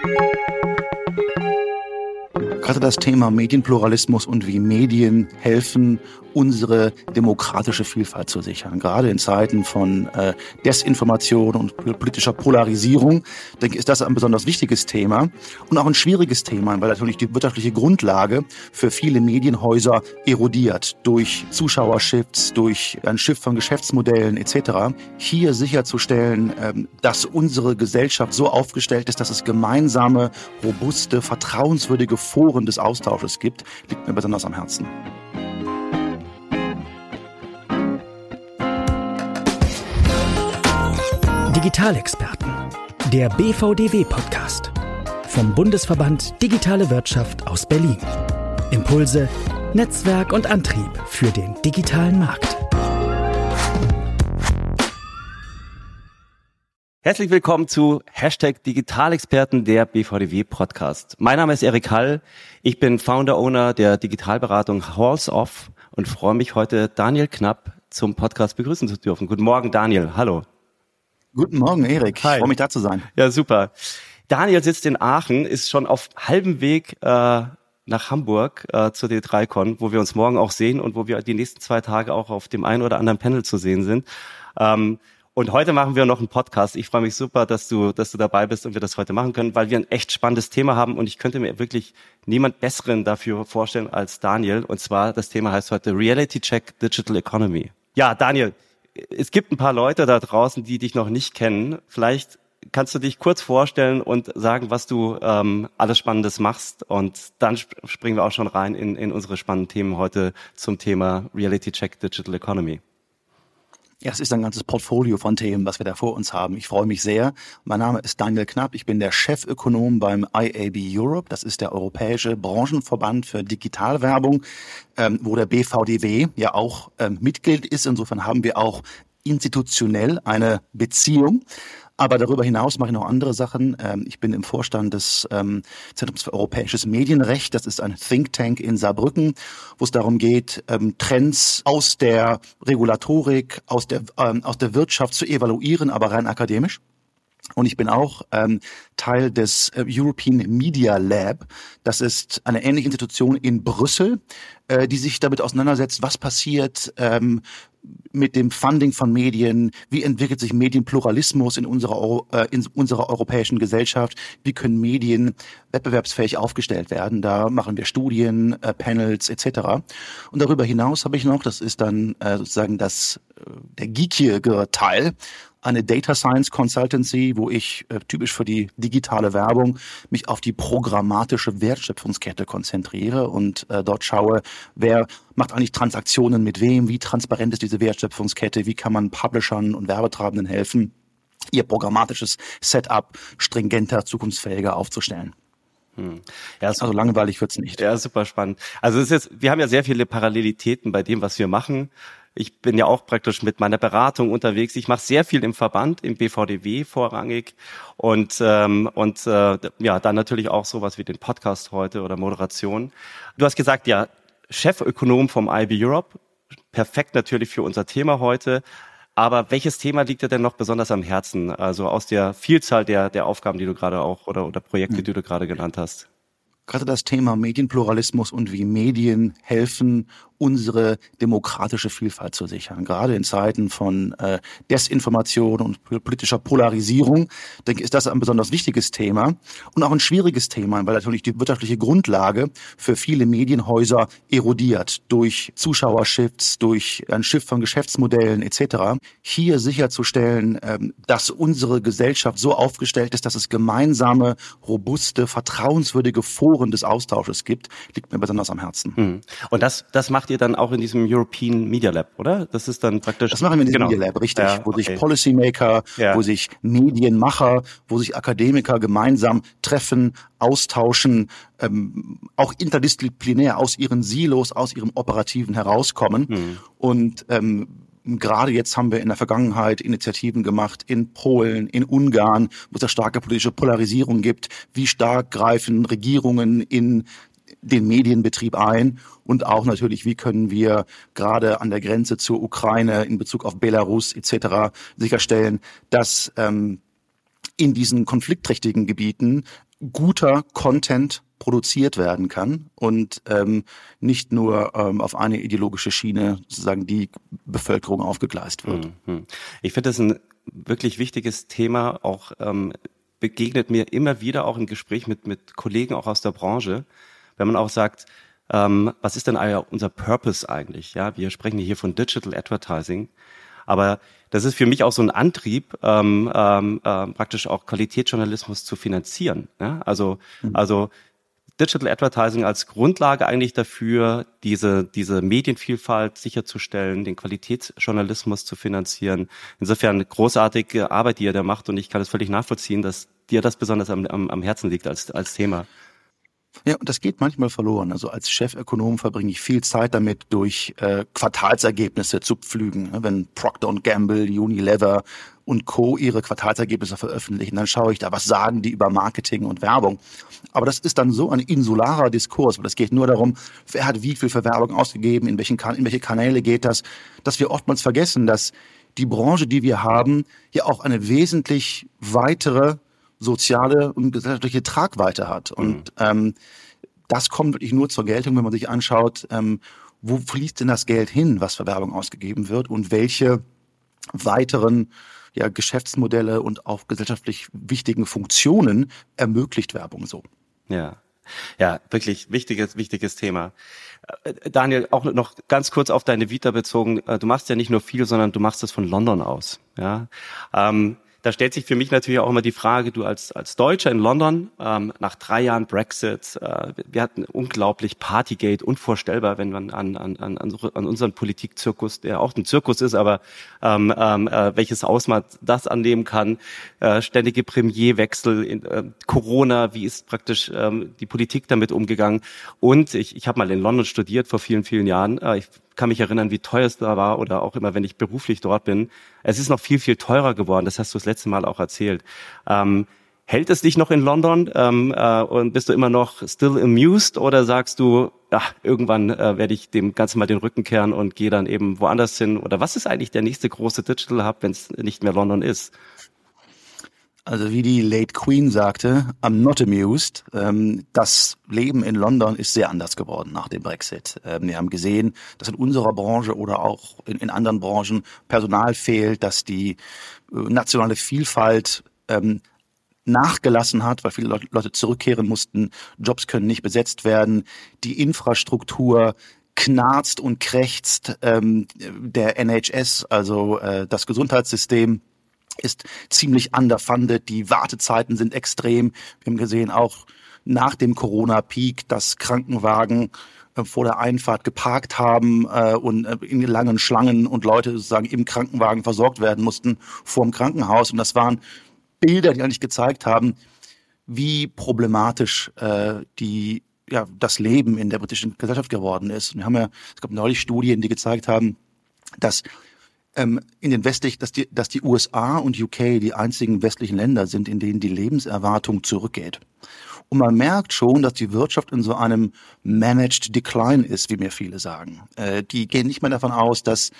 Thank you. Gerade das Thema Medienpluralismus und wie Medien helfen, unsere demokratische Vielfalt zu sichern. Gerade in Zeiten von äh, Desinformation und politischer Polarisierung, denke ich, ist das ein besonders wichtiges Thema und auch ein schwieriges Thema, weil natürlich die wirtschaftliche Grundlage für viele Medienhäuser erodiert durch Zuschauershifts, durch ein Shift von Geschäftsmodellen etc. Hier sicherzustellen, ähm, dass unsere Gesellschaft so aufgestellt ist, dass es gemeinsame, robuste, vertrauenswürdige Foren des Austausches gibt, liegt mir besonders am Herzen. Digitalexperten. Der BVDW-Podcast. Vom Bundesverband Digitale Wirtschaft aus Berlin. Impulse, Netzwerk und Antrieb für den digitalen Markt. Herzlich willkommen zu Hashtag Digitalexperten der BVDW Podcast. Mein Name ist Erik Hall. Ich bin Founder Owner der Digitalberatung Halls Off und freue mich heute Daniel Knapp zum Podcast begrüßen zu dürfen. Guten Morgen, Daniel. Hallo. Guten Morgen, Erik. Hi. Ich freue mich da zu sein. Ja, super. Daniel sitzt in Aachen, ist schon auf halbem Weg äh, nach Hamburg äh, zur D3Con, wo wir uns morgen auch sehen und wo wir die nächsten zwei Tage auch auf dem einen oder anderen Panel zu sehen sind. Ähm, und heute machen wir noch einen Podcast. Ich freue mich super, dass du, dass du dabei bist und wir das heute machen können, weil wir ein echt spannendes Thema haben und ich könnte mir wirklich niemand besseren dafür vorstellen als Daniel. Und zwar das Thema heißt heute Reality Check Digital Economy. Ja, Daniel, es gibt ein paar Leute da draußen, die dich noch nicht kennen. Vielleicht kannst du dich kurz vorstellen und sagen, was du ähm, alles Spannendes machst. Und dann sp springen wir auch schon rein in, in unsere spannenden Themen heute zum Thema Reality Check Digital Economy. Ja, es ist ein ganzes Portfolio von Themen, was wir da vor uns haben. Ich freue mich sehr. Mein Name ist Daniel Knapp. Ich bin der Chefökonom beim IAB Europe. Das ist der Europäische Branchenverband für Digitalwerbung, ähm, wo der BVDW ja auch ähm, Mitglied ist. Insofern haben wir auch institutionell eine Beziehung. Aber darüber hinaus mache ich noch andere Sachen. Ähm, ich bin im Vorstand des ähm, Zentrums für europäisches Medienrecht. Das ist ein Think Tank in Saarbrücken, wo es darum geht, ähm, Trends aus der Regulatorik, aus der, aus der Wirtschaft zu evaluieren, aber rein akademisch. Und ich bin auch ähm, Teil des äh, European Media Lab. Das ist eine ähnliche Institution in Brüssel, äh, die sich damit auseinandersetzt, was passiert ähm, mit dem Funding von Medien, wie entwickelt sich Medienpluralismus in unserer, äh, in unserer europäischen Gesellschaft, wie können Medien wettbewerbsfähig aufgestellt werden. Da machen wir Studien, äh, Panels etc. Und darüber hinaus habe ich noch, das ist dann äh, sozusagen das äh, der geekige Teil, eine Data Science Consultancy, wo ich äh, typisch für die digitale Werbung mich auf die programmatische Wertschöpfungskette konzentriere und äh, dort schaue, wer macht eigentlich Transaktionen mit wem, wie transparent ist diese Wertschöpfungskette, wie kann man Publishern und Werbetreibenden helfen, ihr programmatisches Setup stringenter, zukunftsfähiger aufzustellen. Hm. Ja, also langweilig wird's nicht. Ja, super spannend. Also es ist jetzt, wir haben ja sehr viele Parallelitäten bei dem, was wir machen. Ich bin ja auch praktisch mit meiner Beratung unterwegs. Ich mache sehr viel im Verband, im BVDW vorrangig und ähm, und äh, ja, dann natürlich auch sowas wie den Podcast heute oder Moderation. Du hast gesagt, ja, Chefökonom vom IB Europe, perfekt natürlich für unser Thema heute. Aber welches Thema liegt dir denn noch besonders am Herzen? Also aus der Vielzahl der, der Aufgaben, die du gerade auch oder, oder Projekte, hm. die du gerade genannt hast? Gerade das Thema Medienpluralismus und wie Medien helfen, unsere demokratische Vielfalt zu sichern. Gerade in Zeiten von äh, Desinformation und politischer Polarisierung, denke ich, ist das ein besonders wichtiges Thema und auch ein schwieriges Thema, weil natürlich die wirtschaftliche Grundlage für viele Medienhäuser erodiert durch Zuschauershifts, durch ein Shift von Geschäftsmodellen etc. Hier sicherzustellen, ähm, dass unsere Gesellschaft so aufgestellt ist, dass es gemeinsame, robuste, vertrauenswürdige Foren des Austausches gibt, liegt mir besonders am Herzen. Hm. Und das, das macht macht ihr dann auch in diesem European Media Lab, oder? Das ist dann praktisch. Das machen wir in diesem genau. Media Lab, richtig, ja, wo okay. sich Policymaker, ja. wo sich Medienmacher, wo sich Akademiker gemeinsam treffen, austauschen, ähm, auch interdisziplinär aus ihren Silos, aus ihrem Operativen herauskommen. Hm. Und ähm, Gerade jetzt haben wir in der Vergangenheit Initiativen gemacht in Polen, in Ungarn, wo es da starke politische Polarisierung gibt. Wie stark greifen Regierungen in den Medienbetrieb ein und auch natürlich, wie können wir gerade an der Grenze zur Ukraine in Bezug auf Belarus etc. sicherstellen, dass ähm, in diesen konfliktträchtigen Gebieten guter Content produziert werden kann und ähm, nicht nur ähm, auf eine ideologische Schiene sozusagen die Bevölkerung aufgegleist wird. Mhm. Ich finde das ein wirklich wichtiges Thema, auch ähm, begegnet mir immer wieder auch im Gespräch mit, mit Kollegen auch aus der Branche, wenn man auch sagt, ähm, was ist denn unser Purpose eigentlich? Ja, wir sprechen hier von Digital Advertising, aber das ist für mich auch so ein Antrieb, ähm, ähm, äh, praktisch auch Qualitätsjournalismus zu finanzieren. Ja? Also, mhm. also Digital Advertising als Grundlage eigentlich dafür, diese, diese Medienvielfalt sicherzustellen, den Qualitätsjournalismus zu finanzieren. Insofern großartige Arbeit, die ihr da macht und ich kann es völlig nachvollziehen, dass dir das besonders am, am, am Herzen liegt als, als Thema. Ja, und das geht manchmal verloren. Also als Chefökonom verbringe ich viel Zeit damit, durch äh, Quartalsergebnisse zu pflügen. Wenn Procter Gamble, Unilever und Co. ihre Quartalsergebnisse veröffentlichen, dann schaue ich da, was sagen die über Marketing und Werbung. Aber das ist dann so ein insularer Diskurs, weil es geht nur darum, wer hat wie viel für Werbung ausgegeben, in, welchen kan in welche Kanäle geht das, dass wir oftmals vergessen, dass die Branche, die wir haben, ja auch eine wesentlich weitere soziale und gesellschaftliche Tragweite hat. Und mhm. ähm, das kommt wirklich nur zur Geltung, wenn man sich anschaut, ähm, wo fließt denn das Geld hin, was für Werbung ausgegeben wird und welche weiteren ja, Geschäftsmodelle und auch gesellschaftlich wichtigen Funktionen ermöglicht Werbung so. Ja. Ja, wirklich wichtiges, wichtiges Thema. Äh, Daniel, auch noch ganz kurz auf deine Vita bezogen. Äh, du machst ja nicht nur viel, sondern du machst es von London aus. Ja. Ähm, da stellt sich für mich natürlich auch immer die Frage, du als, als Deutscher in London, ähm, nach drei Jahren Brexit, äh, wir hatten unglaublich Partygate, unvorstellbar, wenn man an, an, an, an unseren Politikzirkus, der auch ein Zirkus ist, aber ähm, ähm, äh, welches Ausmaß das annehmen kann, äh, ständige Premierwechsel, in, äh, Corona, wie ist praktisch ähm, die Politik damit umgegangen? Und ich, ich habe mal in London studiert vor vielen, vielen Jahren, äh, ich kann mich erinnern, wie teuer es da war oder auch immer, wenn ich beruflich dort bin. Es ist noch viel, viel teurer geworden. Das hast du das letzte Mal auch erzählt. Ähm, hält es dich noch in London ähm, äh, und bist du immer noch still amused oder sagst du, ja, irgendwann äh, werde ich dem Ganzen mal den Rücken kehren und gehe dann eben woanders hin? Oder was ist eigentlich der nächste große Digital Hub, wenn es nicht mehr London ist? Also wie die Late Queen sagte, I'm not amused. Ähm, das Leben in London ist sehr anders geworden nach dem Brexit. Ähm, wir haben gesehen, dass in unserer Branche oder auch in, anderen Branchen Personal fehlt, dass die äh, nationale Vielfalt ähm, nachgelassen hat, weil viele Leute zurückkehren mussten. Jobs können nicht besetzt werden. Die Infrastruktur knarzt und krächzt. der NHS, also äh, das Gesundheitssystem, ist ziemlich underfunded. Die Wartezeiten sind extrem. Wir haben gesehen, auch nach dem Corona-Peak, dass Krankenwagen äh, vor der Einfahrt geparkt haben äh, und äh, in langen Schlangen und Leute sozusagen im Krankenwagen versorgt werden mussten vor dem Krankenhaus. Und das waren Bilder, die eigentlich gezeigt haben, wie problematisch äh, die ja das Leben in der britischen Gesellschaft geworden ist. Und wir haben ja, es gab neulich Studien, die gezeigt haben, dass ähm, in den westlich, dass die, dass die USA und UK die einzigen westlichen Länder sind, in denen die Lebenserwartung zurückgeht. Und man merkt schon, dass die Wirtschaft in so einem Managed Decline ist, wie mir viele sagen. Äh, die gehen nicht mehr davon aus, dass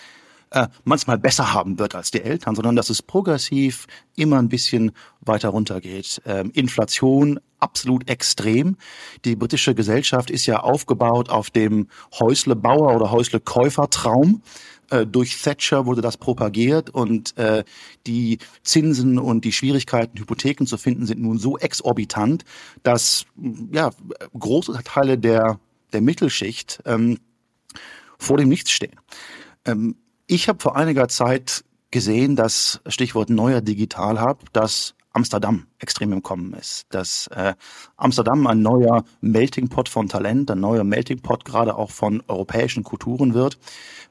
äh, manchmal besser haben wird als die Eltern, sondern dass es progressiv immer ein bisschen weiter runtergeht. Ähm, Inflation absolut extrem. Die britische Gesellschaft ist ja aufgebaut auf dem Häuslebauer oder Häuslekäufer-Traum. Äh, durch Thatcher wurde das propagiert und äh, die Zinsen und die Schwierigkeiten, Hypotheken zu finden, sind nun so exorbitant, dass ja große Teile der der Mittelschicht ähm, vor dem Nichts stehen. Ähm, ich habe vor einiger Zeit gesehen, dass Stichwort neuer Digital Hub, dass Amsterdam extrem im Kommen ist. Dass äh, Amsterdam ein neuer Melting Pot von Talent, ein neuer Melting Pot gerade auch von europäischen Kulturen wird.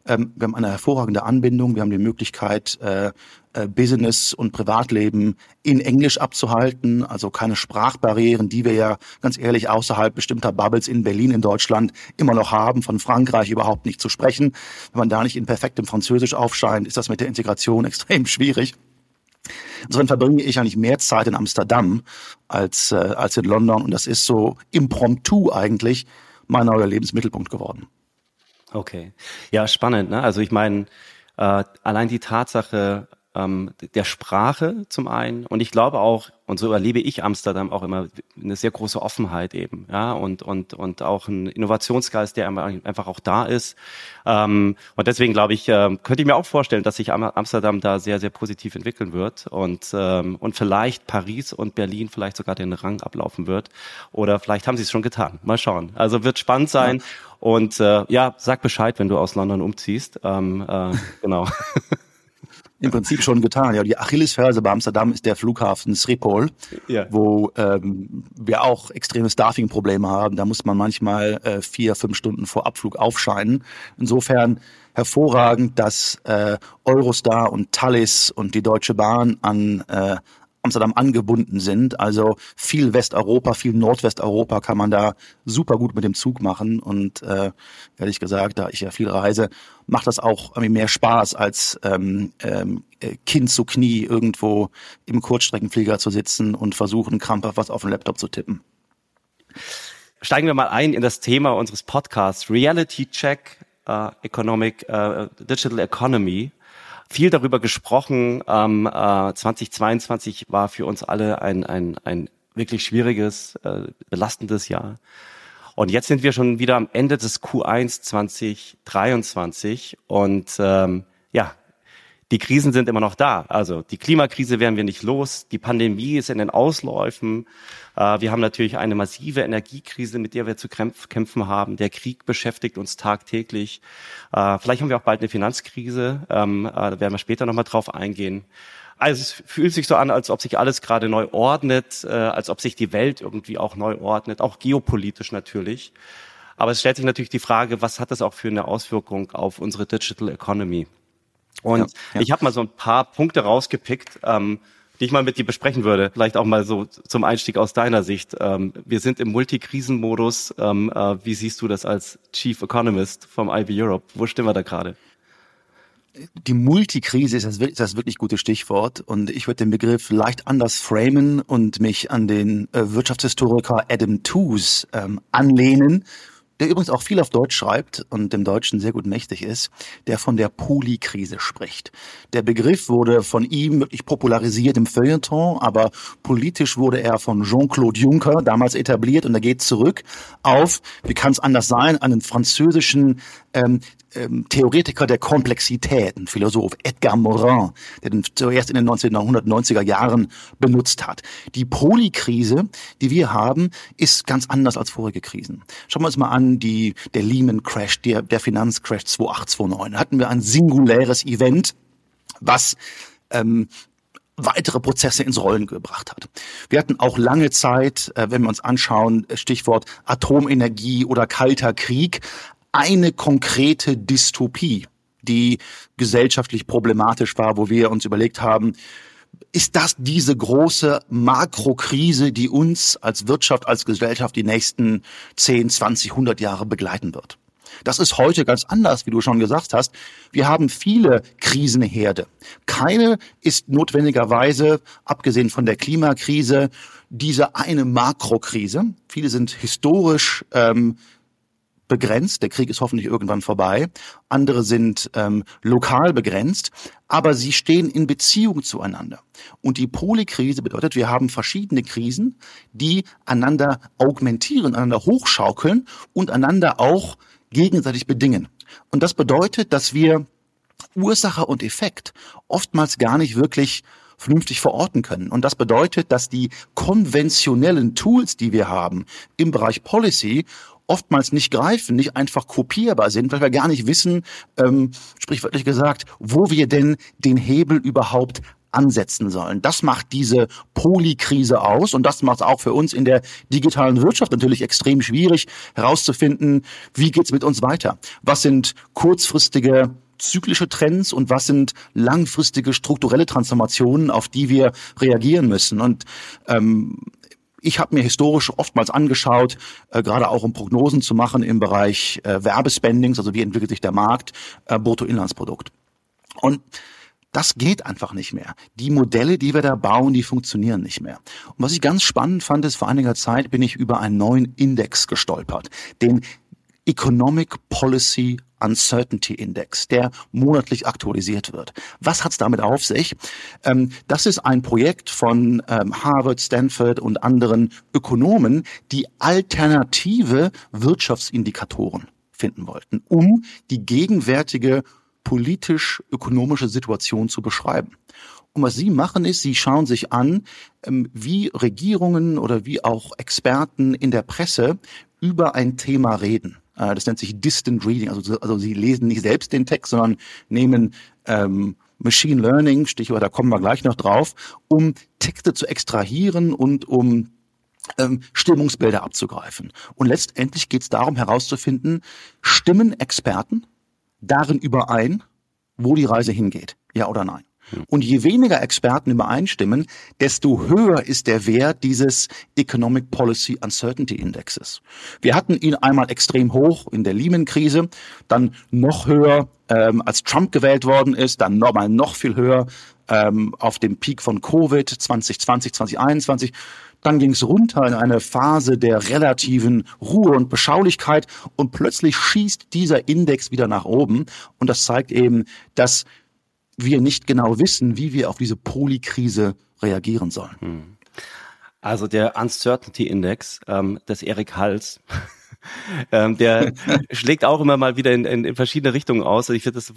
Ähm, wir haben eine hervorragende Anbindung, wir haben die Möglichkeit, äh, äh, Business und Privatleben in Englisch abzuhalten, also keine Sprachbarrieren, die wir ja ganz ehrlich außerhalb bestimmter Bubbles in Berlin, in Deutschland immer noch haben, von Frankreich überhaupt nicht zu sprechen. Wenn man da nicht in perfektem Französisch aufscheint, ist das mit der Integration extrem schwierig. Insofern verbringe ich eigentlich mehr Zeit in Amsterdam als, äh, als in London und das ist so impromptu eigentlich mein neuer Lebensmittelpunkt geworden. Okay. Ja, spannend. Ne? Also ich meine, äh, allein die Tatsache, ähm, der Sprache zum einen und ich glaube auch, und so erlebe ich Amsterdam auch immer, eine sehr große Offenheit eben, ja, und, und, und auch ein Innovationsgeist, der einfach auch da ist. Ähm, und deswegen glaube ich, äh, könnte ich mir auch vorstellen, dass sich Amsterdam da sehr, sehr positiv entwickeln wird und, ähm, und vielleicht Paris und Berlin vielleicht sogar den Rang ablaufen wird. Oder vielleicht haben sie es schon getan. Mal schauen. Also wird spannend sein. Ja. Und äh, ja, sag Bescheid, wenn du aus London umziehst. Ähm, äh, genau. im Prinzip schon getan. Ja, die Achillesferse bei Amsterdam ist der Flughafen Schiphol, ja. wo ähm, wir auch extreme Staffing-Probleme haben. Da muss man manchmal äh, vier, fünf Stunden vor Abflug aufscheinen. Insofern hervorragend, dass äh, Eurostar und Thalys und die Deutsche Bahn an äh, Amsterdam angebunden sind. Also viel Westeuropa, viel Nordwesteuropa kann man da super gut mit dem Zug machen. Und äh, ehrlich gesagt, da ich ja viel reise, macht das auch irgendwie mehr Spaß, als ähm, ähm, Kind zu Knie irgendwo im Kurzstreckenflieger zu sitzen und versuchen, krampfhaft was auf den Laptop zu tippen. Steigen wir mal ein in das Thema unseres Podcasts, Reality Check, uh, Economic, uh, Digital Economy viel darüber gesprochen. Ähm, äh, 2022 war für uns alle ein, ein, ein wirklich schwieriges, äh, belastendes Jahr. Und jetzt sind wir schon wieder am Ende des Q1 2023 und ähm, ja, die Krisen sind immer noch da. Also die Klimakrise werden wir nicht los, die Pandemie ist in den Ausläufen. Äh, wir haben natürlich eine massive Energiekrise, mit der wir zu kämpfen haben. Der Krieg beschäftigt uns tagtäglich. Äh, vielleicht haben wir auch bald eine Finanzkrise. Ähm, äh, da werden wir später nochmal drauf eingehen. Also es fühlt sich so an, als ob sich alles gerade neu ordnet, als ob sich die Welt irgendwie auch neu ordnet, auch geopolitisch natürlich. Aber es stellt sich natürlich die Frage, was hat das auch für eine Auswirkung auf unsere Digital Economy? Und ja, ja. ich habe mal so ein paar Punkte rausgepickt, ähm, die ich mal mit dir besprechen würde. Vielleicht auch mal so zum Einstieg aus deiner Sicht. Ähm, wir sind im Multikrisenmodus. Ähm, äh, wie siehst du das als Chief Economist vom IB Europe? Wo stehen wir da gerade? Die Multikrise ist das, wirklich gute Stichwort und ich würde den Begriff leicht anders framen und mich an den äh, Wirtschaftshistoriker Adam Tooze ähm, anlehnen der übrigens auch viel auf Deutsch schreibt und dem Deutschen sehr gut mächtig ist, der von der Polikrise spricht. Der Begriff wurde von ihm wirklich popularisiert im Feuilleton, aber politisch wurde er von Jean-Claude Juncker damals etabliert und er geht zurück auf, wie kann es anders sein, einen französischen ähm, ähm, Theoretiker der Komplexität, ein Philosoph, Edgar Morin, der den zuerst in den 1990er Jahren benutzt hat. Die Polykrise, die wir haben, ist ganz anders als vorige Krisen. Schauen wir uns mal an, die, der Lehman Crash, der, der Finanzcrash 2008, 2009. Da hatten wir ein singuläres Event, was ähm, weitere Prozesse ins Rollen gebracht hat. Wir hatten auch lange Zeit, äh, wenn wir uns anschauen, Stichwort Atomenergie oder Kalter Krieg, eine konkrete Dystopie, die gesellschaftlich problematisch war, wo wir uns überlegt haben, ist das diese große Makrokrise, die uns als Wirtschaft, als Gesellschaft die nächsten 10, 20, 100 Jahre begleiten wird? Das ist heute ganz anders, wie du schon gesagt hast. Wir haben viele Krisenherde. Keine ist notwendigerweise, abgesehen von der Klimakrise, diese eine Makrokrise. Viele sind historisch ähm, begrenzt. Der Krieg ist hoffentlich irgendwann vorbei. Andere sind ähm, lokal begrenzt, aber sie stehen in Beziehung zueinander. Und die Polykrise bedeutet, wir haben verschiedene Krisen, die einander augmentieren, einander hochschaukeln und einander auch gegenseitig bedingen. Und das bedeutet, dass wir Ursache und Effekt oftmals gar nicht wirklich vernünftig verorten können. Und das bedeutet, dass die konventionellen Tools, die wir haben im Bereich Policy, oftmals nicht greifen, nicht einfach kopierbar sind, weil wir gar nicht wissen, ähm, sprichwörtlich gesagt, wo wir denn den Hebel überhaupt ansetzen sollen. Das macht diese Polykrise aus und das macht es auch für uns in der digitalen Wirtschaft natürlich extrem schwierig herauszufinden, wie geht's mit uns weiter? Was sind kurzfristige zyklische Trends und was sind langfristige strukturelle Transformationen, auf die wir reagieren müssen. Und ähm, ich habe mir historisch oftmals angeschaut, äh, gerade auch um Prognosen zu machen im Bereich äh, Werbespendings, also wie entwickelt sich der Markt, äh, Bruttoinlandsprodukt. Und das geht einfach nicht mehr. Die Modelle, die wir da bauen, die funktionieren nicht mehr. Und was ich ganz spannend fand, ist, vor einiger Zeit bin ich über einen neuen Index gestolpert, den Economic Policy Uncertainty Index, der monatlich aktualisiert wird. Was hat's damit auf sich? Ähm, das ist ein Projekt von ähm, Harvard, Stanford und anderen Ökonomen, die alternative Wirtschaftsindikatoren finden wollten, um die gegenwärtige politisch-ökonomische Situation zu beschreiben. Und was Sie machen ist, Sie schauen sich an, ähm, wie Regierungen oder wie auch Experten in der Presse über ein Thema reden. Äh, das nennt sich Distant Reading. Also, also Sie lesen nicht selbst den Text, sondern nehmen ähm, Machine Learning, Stichwort, da kommen wir gleich noch drauf, um Texte zu extrahieren und um ähm, Stimmungsbilder abzugreifen. Und letztendlich geht es darum herauszufinden, stimmen Experten darin überein, wo die Reise hingeht, ja oder nein. Und je weniger Experten übereinstimmen, desto höher ist der Wert dieses Economic Policy Uncertainty Indexes. Wir hatten ihn einmal extrem hoch in der Lehman-Krise, dann noch höher, ähm, als Trump gewählt worden ist, dann nochmal noch viel höher ähm, auf dem Peak von Covid 2020, 2021. Dann ging es runter in eine Phase der relativen Ruhe und Beschaulichkeit und plötzlich schießt dieser Index wieder nach oben. Und das zeigt eben, dass wir nicht genau wissen, wie wir auf diese Polykrise reagieren sollen. Hm. Also der Uncertainty Index ähm, des Erik Hals, ähm, der schlägt auch immer mal wieder in, in, in verschiedene Richtungen aus. Ich finde das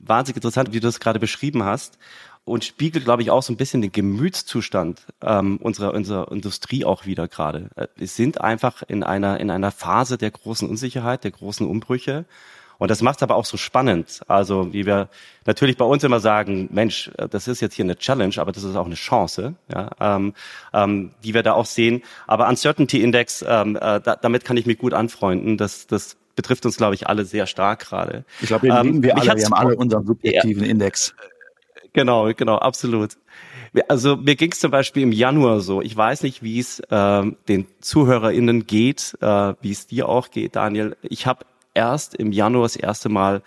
wahnsinnig interessant, wie du das gerade beschrieben hast und spiegelt, glaube ich, auch so ein bisschen den Gemütszustand ähm, unserer, unserer Industrie auch wieder gerade. Äh, wir sind einfach in einer, in einer Phase der großen Unsicherheit, der großen Umbrüche. Und das macht es aber auch so spannend. Also wie wir natürlich bei uns immer sagen, Mensch, äh, das ist jetzt hier eine Challenge, aber das ist auch eine Chance, ja, ähm, ähm, die wir da auch sehen. Aber Uncertainty Index, ähm, äh, da, damit kann ich mich gut anfreunden. Das, das betrifft uns, glaube ich, alle sehr stark gerade. Ich glaube, den ähm, wir alle. Wir haben alle unseren subjektiven ja, Index. Genau, genau, absolut. Also mir ging es zum Beispiel im Januar so. Ich weiß nicht, wie es ähm, den ZuhörerInnen geht, äh, wie es dir auch geht, Daniel. Ich habe erst im Januar das erste Mal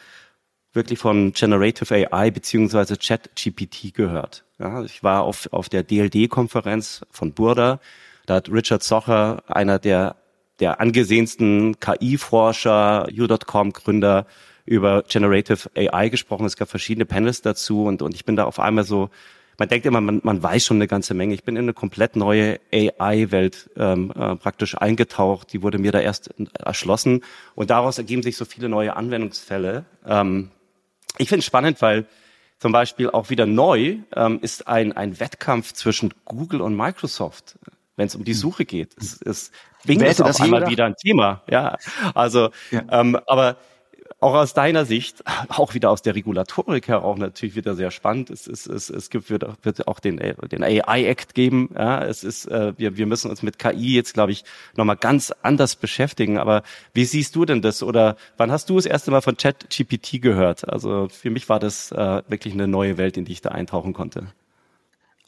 wirklich von Generative AI beziehungsweise ChatGPT gehört. Ja, ich war auf, auf der DLD-Konferenz von Burda. Da hat Richard Socher, einer der, der angesehensten KI-Forscher, U.com-Gründer, über Generative AI gesprochen. Es gab verschiedene Panels dazu und, und ich bin da auf einmal so man denkt immer, man, man weiß schon eine ganze Menge. Ich bin in eine komplett neue AI-Welt ähm, äh, praktisch eingetaucht. Die wurde mir da erst erschlossen und daraus ergeben sich so viele neue Anwendungsfälle. Ähm, ich finde es spannend, weil zum Beispiel auch wieder neu ähm, ist ein, ein Wettkampf zwischen Google und Microsoft, wenn es um die hm. Suche geht. Es, es Bing ist auf einmal wieder ein Thema. Ja, also, ja. Ähm, aber auch aus deiner Sicht, auch wieder aus der Regulatorik her auch natürlich wieder sehr spannend. Es, es, es, es gibt, wird, wird auch den, den AI-Act geben. Ja, es ist, äh, wir, wir müssen uns mit KI jetzt, glaube ich, nochmal ganz anders beschäftigen. Aber wie siehst du denn das? Oder wann hast du das erste Mal von ChatGPT gehört? Also für mich war das äh, wirklich eine neue Welt, in die ich da eintauchen konnte.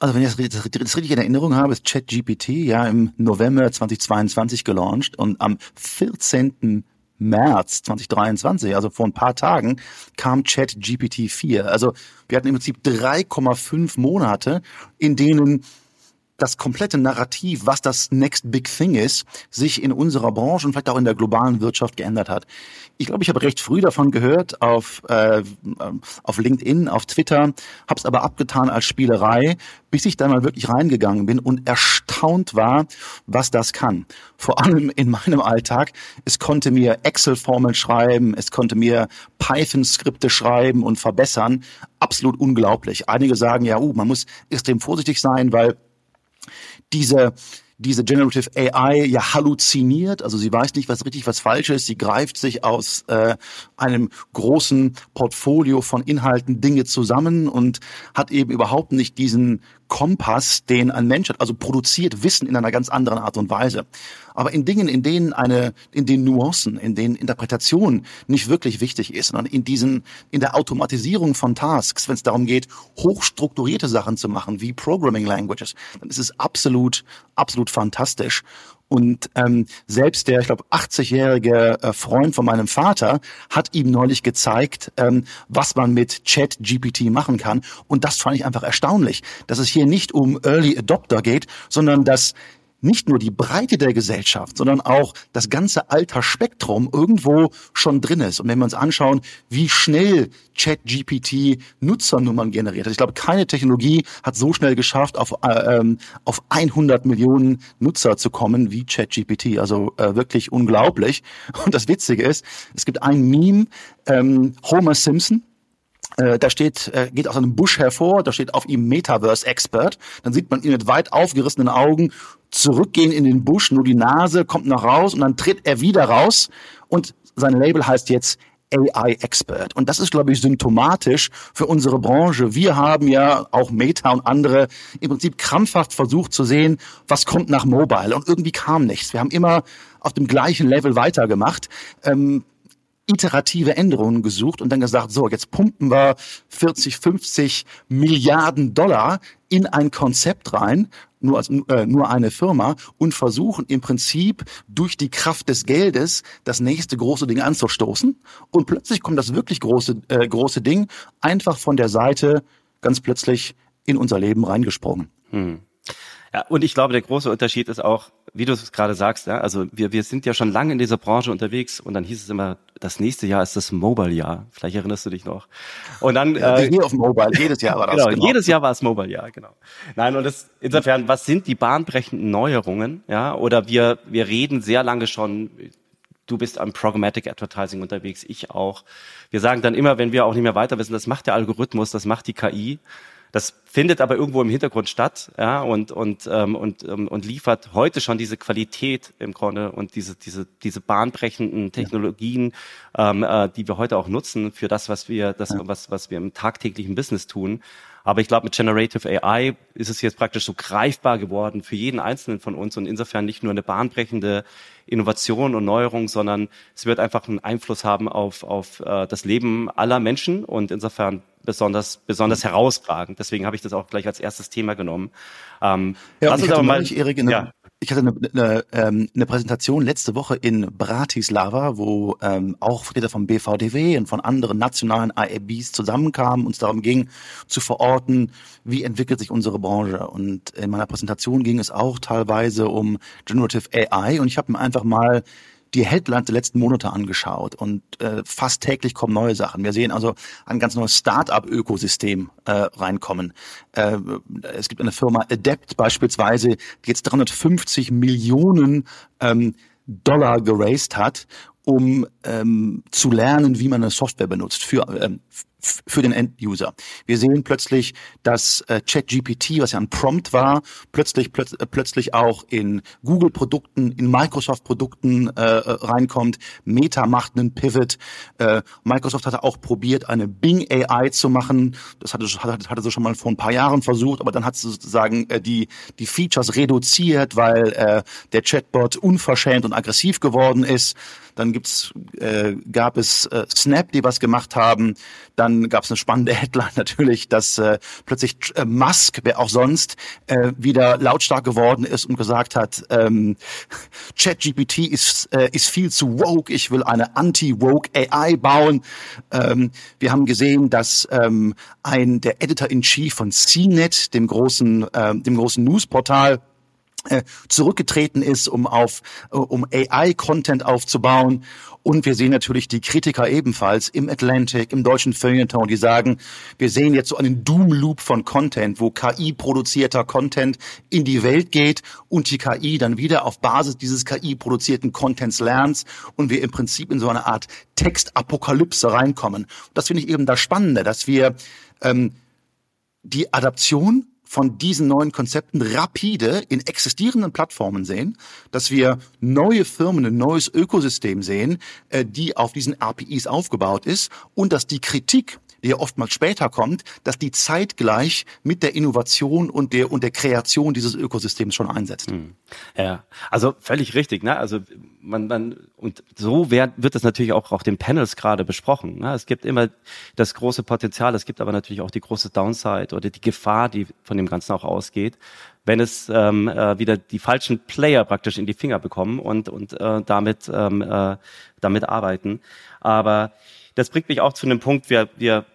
Also wenn ich das, richtig in Erinnerung habe, ist ChatGPT ja im November 2022 gelauncht und am 14. März 2023, also vor ein paar Tagen, kam ChatGPT 4. Also wir hatten im Prinzip 3,5 Monate, in denen das komplette Narrativ, was das Next Big Thing ist, sich in unserer Branche und vielleicht auch in der globalen Wirtschaft geändert hat. Ich glaube, ich habe recht früh davon gehört auf, äh, auf LinkedIn, auf Twitter, habe es aber abgetan als Spielerei, bis ich da mal wirklich reingegangen bin und erstaunt war, was das kann. Vor allem in meinem Alltag. Es konnte mir Excel-Formeln schreiben, es konnte mir Python-Skripte schreiben und verbessern. Absolut unglaublich. Einige sagen ja, uh, man muss extrem vorsichtig sein, weil diese diese Generative AI ja halluziniert, also sie weiß nicht, was richtig, was falsch ist. Sie greift sich aus äh, einem großen Portfolio von Inhalten Dinge zusammen und hat eben überhaupt nicht diesen Kompass, den ein Mensch hat, also produziert Wissen in einer ganz anderen Art und Weise. Aber in Dingen, in denen eine, in den Nuancen, in den Interpretationen nicht wirklich wichtig ist, sondern in diesen, in der Automatisierung von Tasks, wenn es darum geht, hochstrukturierte Sachen zu machen, wie Programming Languages, dann ist es absolut, absolut fantastisch. Und ähm, selbst der, ich glaube, 80-jährige äh, Freund von meinem Vater hat ihm neulich gezeigt, ähm, was man mit Chat GPT machen kann. Und das fand ich einfach erstaunlich, dass es hier nicht um Early Adopter geht, sondern dass nicht nur die Breite der Gesellschaft, sondern auch das ganze Altersspektrum irgendwo schon drin ist. Und wenn wir uns anschauen, wie schnell ChatGPT Nutzernummern generiert hat, ich glaube, keine Technologie hat so schnell geschafft, auf, äh, ähm, auf 100 Millionen Nutzer zu kommen wie ChatGPT. Also äh, wirklich unglaublich. Und das Witzige ist, es gibt ein Meme, ähm, Homer Simpson, äh, da steht, äh, geht aus einem Busch hervor, da steht auf ihm Metaverse Expert. Dann sieht man ihn mit weit aufgerissenen Augen zurückgehen in den Busch, nur die Nase kommt noch raus und dann tritt er wieder raus und sein Label heißt jetzt AI Expert. Und das ist, glaube ich, symptomatisch für unsere Branche. Wir haben ja auch Meta und andere im Prinzip krampfhaft versucht zu sehen, was kommt nach Mobile. Und irgendwie kam nichts. Wir haben immer auf dem gleichen Level weitergemacht. Ähm, iterative Änderungen gesucht und dann gesagt, so, jetzt pumpen wir 40, 50 Milliarden Dollar in ein Konzept rein, nur als äh, nur eine Firma und versuchen im Prinzip durch die Kraft des Geldes das nächste große Ding anzustoßen und plötzlich kommt das wirklich große äh, große Ding einfach von der Seite ganz plötzlich in unser Leben reingesprungen. Hm. Ja, und ich glaube, der große Unterschied ist auch, wie du es gerade sagst, ja, also wir, wir sind ja schon lange in dieser Branche unterwegs und dann hieß es immer, das nächste Jahr ist das Mobile-Jahr. Vielleicht erinnerst du dich noch. Und dann ja, äh, hier auf Mobile, jedes Jahr war das. Genau, genau. jedes Jahr war es Mobile-Jahr, genau. Nein, und das, insofern, was sind die bahnbrechenden Neuerungen? Ja, oder wir, wir reden sehr lange schon, du bist am Programmatic Advertising unterwegs, ich auch. Wir sagen dann immer, wenn wir auch nicht mehr weiter wissen, das macht der Algorithmus, das macht die KI. Das findet aber irgendwo im Hintergrund statt, ja, und und ähm, und ähm, und liefert heute schon diese Qualität im Grunde und diese diese diese bahnbrechenden Technologien, ja. ähm, äh, die wir heute auch nutzen für das, was wir das ja. was was wir im tagtäglichen Business tun. Aber ich glaube, mit Generative AI ist es jetzt praktisch so greifbar geworden für jeden Einzelnen von uns und insofern nicht nur eine bahnbrechende Innovation und Neuerung, sondern es wird einfach einen Einfluss haben auf, auf äh, das Leben aller Menschen und insofern besonders, besonders herausragend. Deswegen habe ich das auch gleich als erstes Thema genommen. Ähm, ja, lass uns aber mal, Erik, eine, ja. Ich hatte eine, eine, ähm, eine Präsentation letzte Woche in Bratislava, wo ähm, auch Vertreter vom BVDW und von anderen nationalen IABs zusammenkamen, uns darum ging, zu verorten, wie entwickelt sich unsere Branche. Und in meiner Präsentation ging es auch teilweise um Generative AI und ich habe mir einfach mal die Headlines der letzten Monate angeschaut und äh, fast täglich kommen neue Sachen. Wir sehen also ein ganz neues Start-up-Ökosystem äh, reinkommen. Äh, es gibt eine Firma Adept beispielsweise, die jetzt 350 Millionen ähm, Dollar geraced hat, um ähm, zu lernen, wie man eine Software benutzt für ähm, für den End-User. Wir sehen plötzlich, dass äh, ChatGPT, was ja ein Prompt war, plötzlich plötz, äh, plötzlich auch in Google-Produkten, in Microsoft-Produkten äh, äh, reinkommt. Meta macht einen Pivot. Äh, Microsoft hatte auch probiert, eine Bing AI zu machen. Das hatte, hatte, hatte sie schon mal vor ein paar Jahren versucht, aber dann hat sie sozusagen äh, die die Features reduziert, weil äh, der Chatbot unverschämt und aggressiv geworden ist. Dann gibt's, äh, gab es äh, Snap, die was gemacht haben. Dann gab es eine spannende Headline natürlich, dass äh, plötzlich äh, Musk, wer auch sonst, äh, wieder lautstark geworden ist und gesagt hat, ähm, ChatGPT ist, äh, ist viel zu woke, ich will eine anti-woke AI bauen. Ähm, wir haben gesehen, dass ähm, ein der Editor-in-Chief von CNET, dem großen, äh, dem großen Newsportal, zurückgetreten ist, um auf äh, um AI-Content aufzubauen. Und wir sehen natürlich die Kritiker ebenfalls im Atlantic, im deutschen Feuilleton, die sagen, wir sehen jetzt so einen Doom-Loop von Content, wo KI-produzierter Content in die Welt geht und die KI dann wieder auf Basis dieses KI-produzierten Contents lernt und wir im Prinzip in so eine Art Textapokalypse reinkommen. Das finde ich eben das Spannende, dass wir ähm, die Adaption von diesen neuen Konzepten rapide in existierenden Plattformen sehen, dass wir neue Firmen, ein neues Ökosystem sehen, äh, die auf diesen APIs aufgebaut ist und dass die Kritik ja oftmals später kommt, dass die zeitgleich mit der Innovation und der und der Kreation dieses Ökosystems schon einsetzt. Hm. Ja, also völlig richtig. Ne? Also man, man und so wird, wird das natürlich auch auf den Panels gerade besprochen. Ne? Es gibt immer das große Potenzial, es gibt aber natürlich auch die große Downside oder die Gefahr, die von dem Ganzen auch ausgeht wenn es ähm, äh, wieder die falschen Player praktisch in die Finger bekommen und und äh, damit ähm, äh, damit arbeiten. Aber das bringt mich auch zu einem Punkt, wir, wir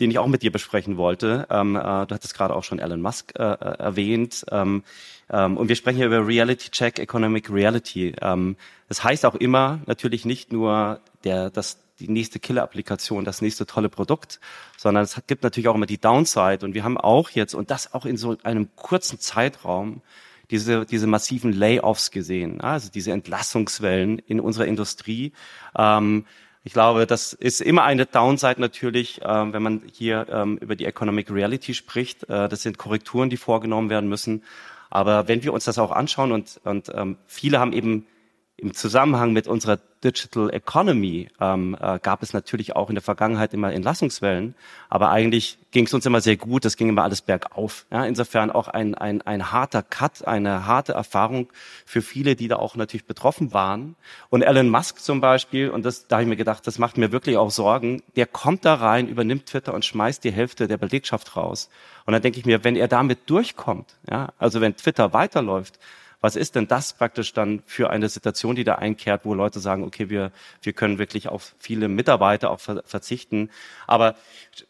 den ich auch mit dir besprechen wollte. Ähm, äh, du hattest gerade auch schon Elon Musk äh, äh erwähnt. Ähm, ähm, und wir sprechen hier über Reality Check, Economic Reality. Ähm, das heißt auch immer natürlich nicht nur der, das, die nächste Killer-Applikation, das nächste tolle Produkt, sondern es gibt natürlich auch immer die Downside. Und wir haben auch jetzt, und das auch in so einem kurzen Zeitraum, diese, diese massiven Layoffs gesehen, also diese Entlassungswellen in unserer Industrie. Ähm, ich glaube, das ist immer eine Downside natürlich, ähm, wenn man hier ähm, über die Economic Reality spricht. Äh, das sind Korrekturen, die vorgenommen werden müssen. Aber wenn wir uns das auch anschauen und, und ähm, viele haben eben im Zusammenhang mit unserer Digital Economy ähm, äh, gab es natürlich auch in der Vergangenheit immer Entlassungswellen, aber eigentlich ging es uns immer sehr gut, es ging immer alles bergauf. Ja, insofern auch ein, ein, ein harter Cut, eine harte Erfahrung für viele, die da auch natürlich betroffen waren. Und Elon Musk zum Beispiel, und das, da habe ich mir gedacht, das macht mir wirklich auch Sorgen, der kommt da rein, übernimmt Twitter und schmeißt die Hälfte der Belegschaft raus. Und dann denke ich mir, wenn er damit durchkommt, ja, also wenn Twitter weiterläuft, was ist denn das praktisch dann für eine Situation, die da einkehrt, wo Leute sagen, okay, wir, wir können wirklich auf viele Mitarbeiter auch ver verzichten. Aber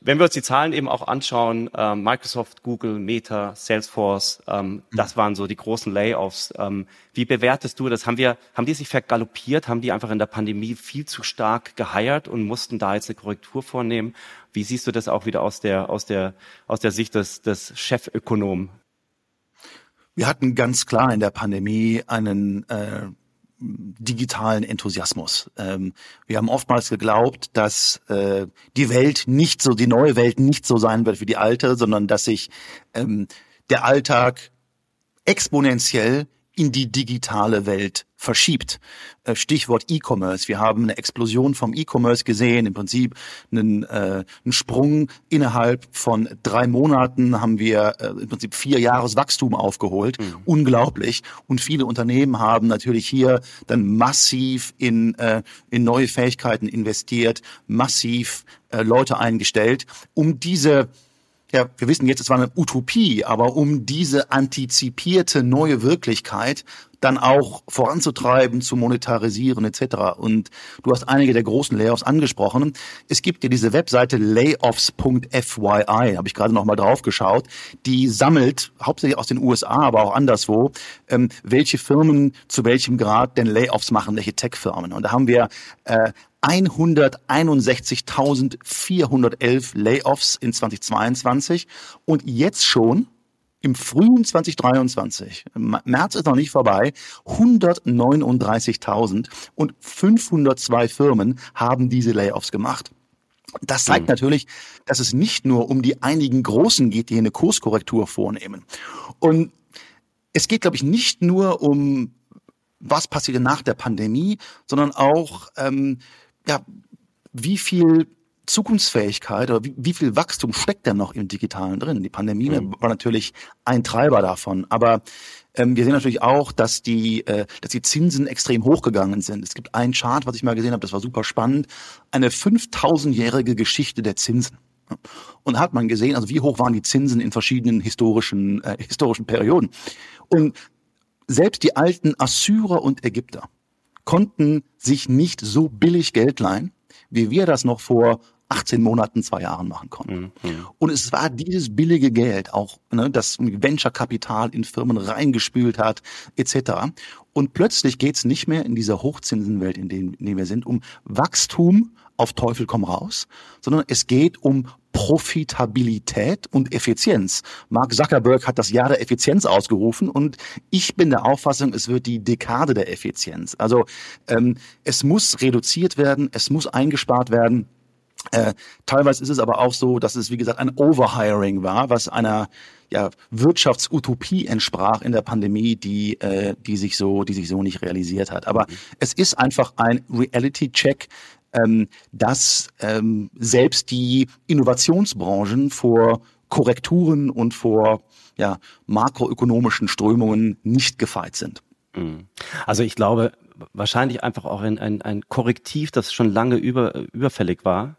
wenn wir uns die Zahlen eben auch anschauen, äh, Microsoft, Google, Meta, Salesforce, ähm, mhm. das waren so die großen Layoffs. Ähm, wie bewertest du das? Haben wir, haben die sich vergaloppiert? Haben die einfach in der Pandemie viel zu stark geheiert und mussten da jetzt eine Korrektur vornehmen? Wie siehst du das auch wieder aus der, aus der, aus der Sicht des, des Chefökonomen? Wir hatten ganz klar in der Pandemie einen äh, digitalen Enthusiasmus. Ähm, wir haben oftmals geglaubt, dass äh, die Welt nicht so, die neue Welt nicht so sein wird wie die alte, sondern dass sich ähm, der Alltag exponentiell in die digitale Welt verschiebt. Äh, Stichwort E-Commerce. Wir haben eine Explosion vom E-Commerce gesehen, im Prinzip einen, äh, einen Sprung innerhalb von drei Monaten haben wir äh, im Prinzip vier Jahres Wachstum aufgeholt. Mhm. Unglaublich. Und viele Unternehmen haben natürlich hier dann massiv in, äh, in neue Fähigkeiten investiert, massiv äh, Leute eingestellt, um diese ja, wir wissen jetzt, es war eine Utopie, aber um diese antizipierte neue Wirklichkeit dann auch voranzutreiben, zu monetarisieren etc. Und du hast einige der großen Layoffs angesprochen. Es gibt ja diese Webseite layoffs.fyi, habe ich gerade noch mal drauf geschaut, die sammelt hauptsächlich aus den USA, aber auch anderswo, ähm, welche Firmen zu welchem Grad denn Layoffs machen, welche Tech-Firmen. Und da haben wir äh, 161.411 Layoffs in 2022 und jetzt schon im frühen 2023, März ist noch nicht vorbei, 139.000 und 502 Firmen haben diese Layoffs gemacht. Das zeigt mhm. natürlich, dass es nicht nur um die einigen Großen geht, die eine Kurskorrektur vornehmen. Und es geht, glaube ich, nicht nur um, was passiert nach der Pandemie, sondern auch, ähm, ja, wie viel Zukunftsfähigkeit oder wie, wie viel Wachstum steckt denn noch im Digitalen drin? Die Pandemie mhm. war natürlich ein Treiber davon, aber ähm, wir sehen natürlich auch, dass die, äh, dass die Zinsen extrem hochgegangen sind. Es gibt einen Chart, was ich mal gesehen habe, das war super spannend, eine 5000-jährige Geschichte der Zinsen. Und hat man gesehen, also wie hoch waren die Zinsen in verschiedenen historischen, äh, historischen Perioden. Und selbst die alten Assyrer und Ägypter konnten sich nicht so billig Geld leihen, wie wir das noch vor 18 Monaten, zwei Jahren machen konnten. Mhm. Und es war dieses billige Geld, auch ne, das Venture-Kapital in Firmen reingespült hat, etc. Und plötzlich geht's nicht mehr in dieser Hochzinsenwelt, in in der wir sind, um Wachstum auf Teufel komm raus, sondern es geht um Profitabilität und Effizienz. Mark Zuckerberg hat das Jahr der Effizienz ausgerufen und ich bin der Auffassung, es wird die Dekade der Effizienz. Also ähm, es muss reduziert werden, es muss eingespart werden. Äh, teilweise ist es aber auch so, dass es, wie gesagt, ein Overhiring war, was einer ja, Wirtschaftsutopie entsprach in der Pandemie, die, äh, die, sich so, die sich so nicht realisiert hat. Aber mhm. es ist einfach ein Reality-Check, ähm, dass ähm, selbst die Innovationsbranchen vor Korrekturen und vor ja, makroökonomischen Strömungen nicht gefeit sind. Mhm. Also ich glaube, wahrscheinlich einfach auch ein, ein, ein Korrektiv, das schon lange über, überfällig war.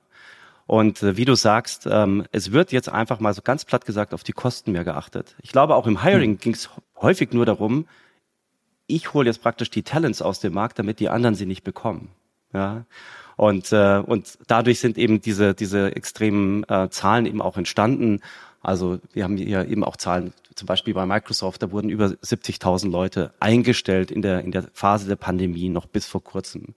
Und äh, wie du sagst, ähm, es wird jetzt einfach mal so ganz platt gesagt auf die Kosten mehr geachtet. Ich glaube, auch im Hiring mhm. ging es häufig nur darum, ich hole jetzt praktisch die Talents aus dem Markt, damit die anderen sie nicht bekommen. Ja. Und, äh, und dadurch sind eben diese, diese extremen äh, Zahlen eben auch entstanden. Also wir haben hier eben auch Zahlen, zum Beispiel bei Microsoft, da wurden über 70.000 Leute eingestellt in der, in der Phase der Pandemie noch bis vor kurzem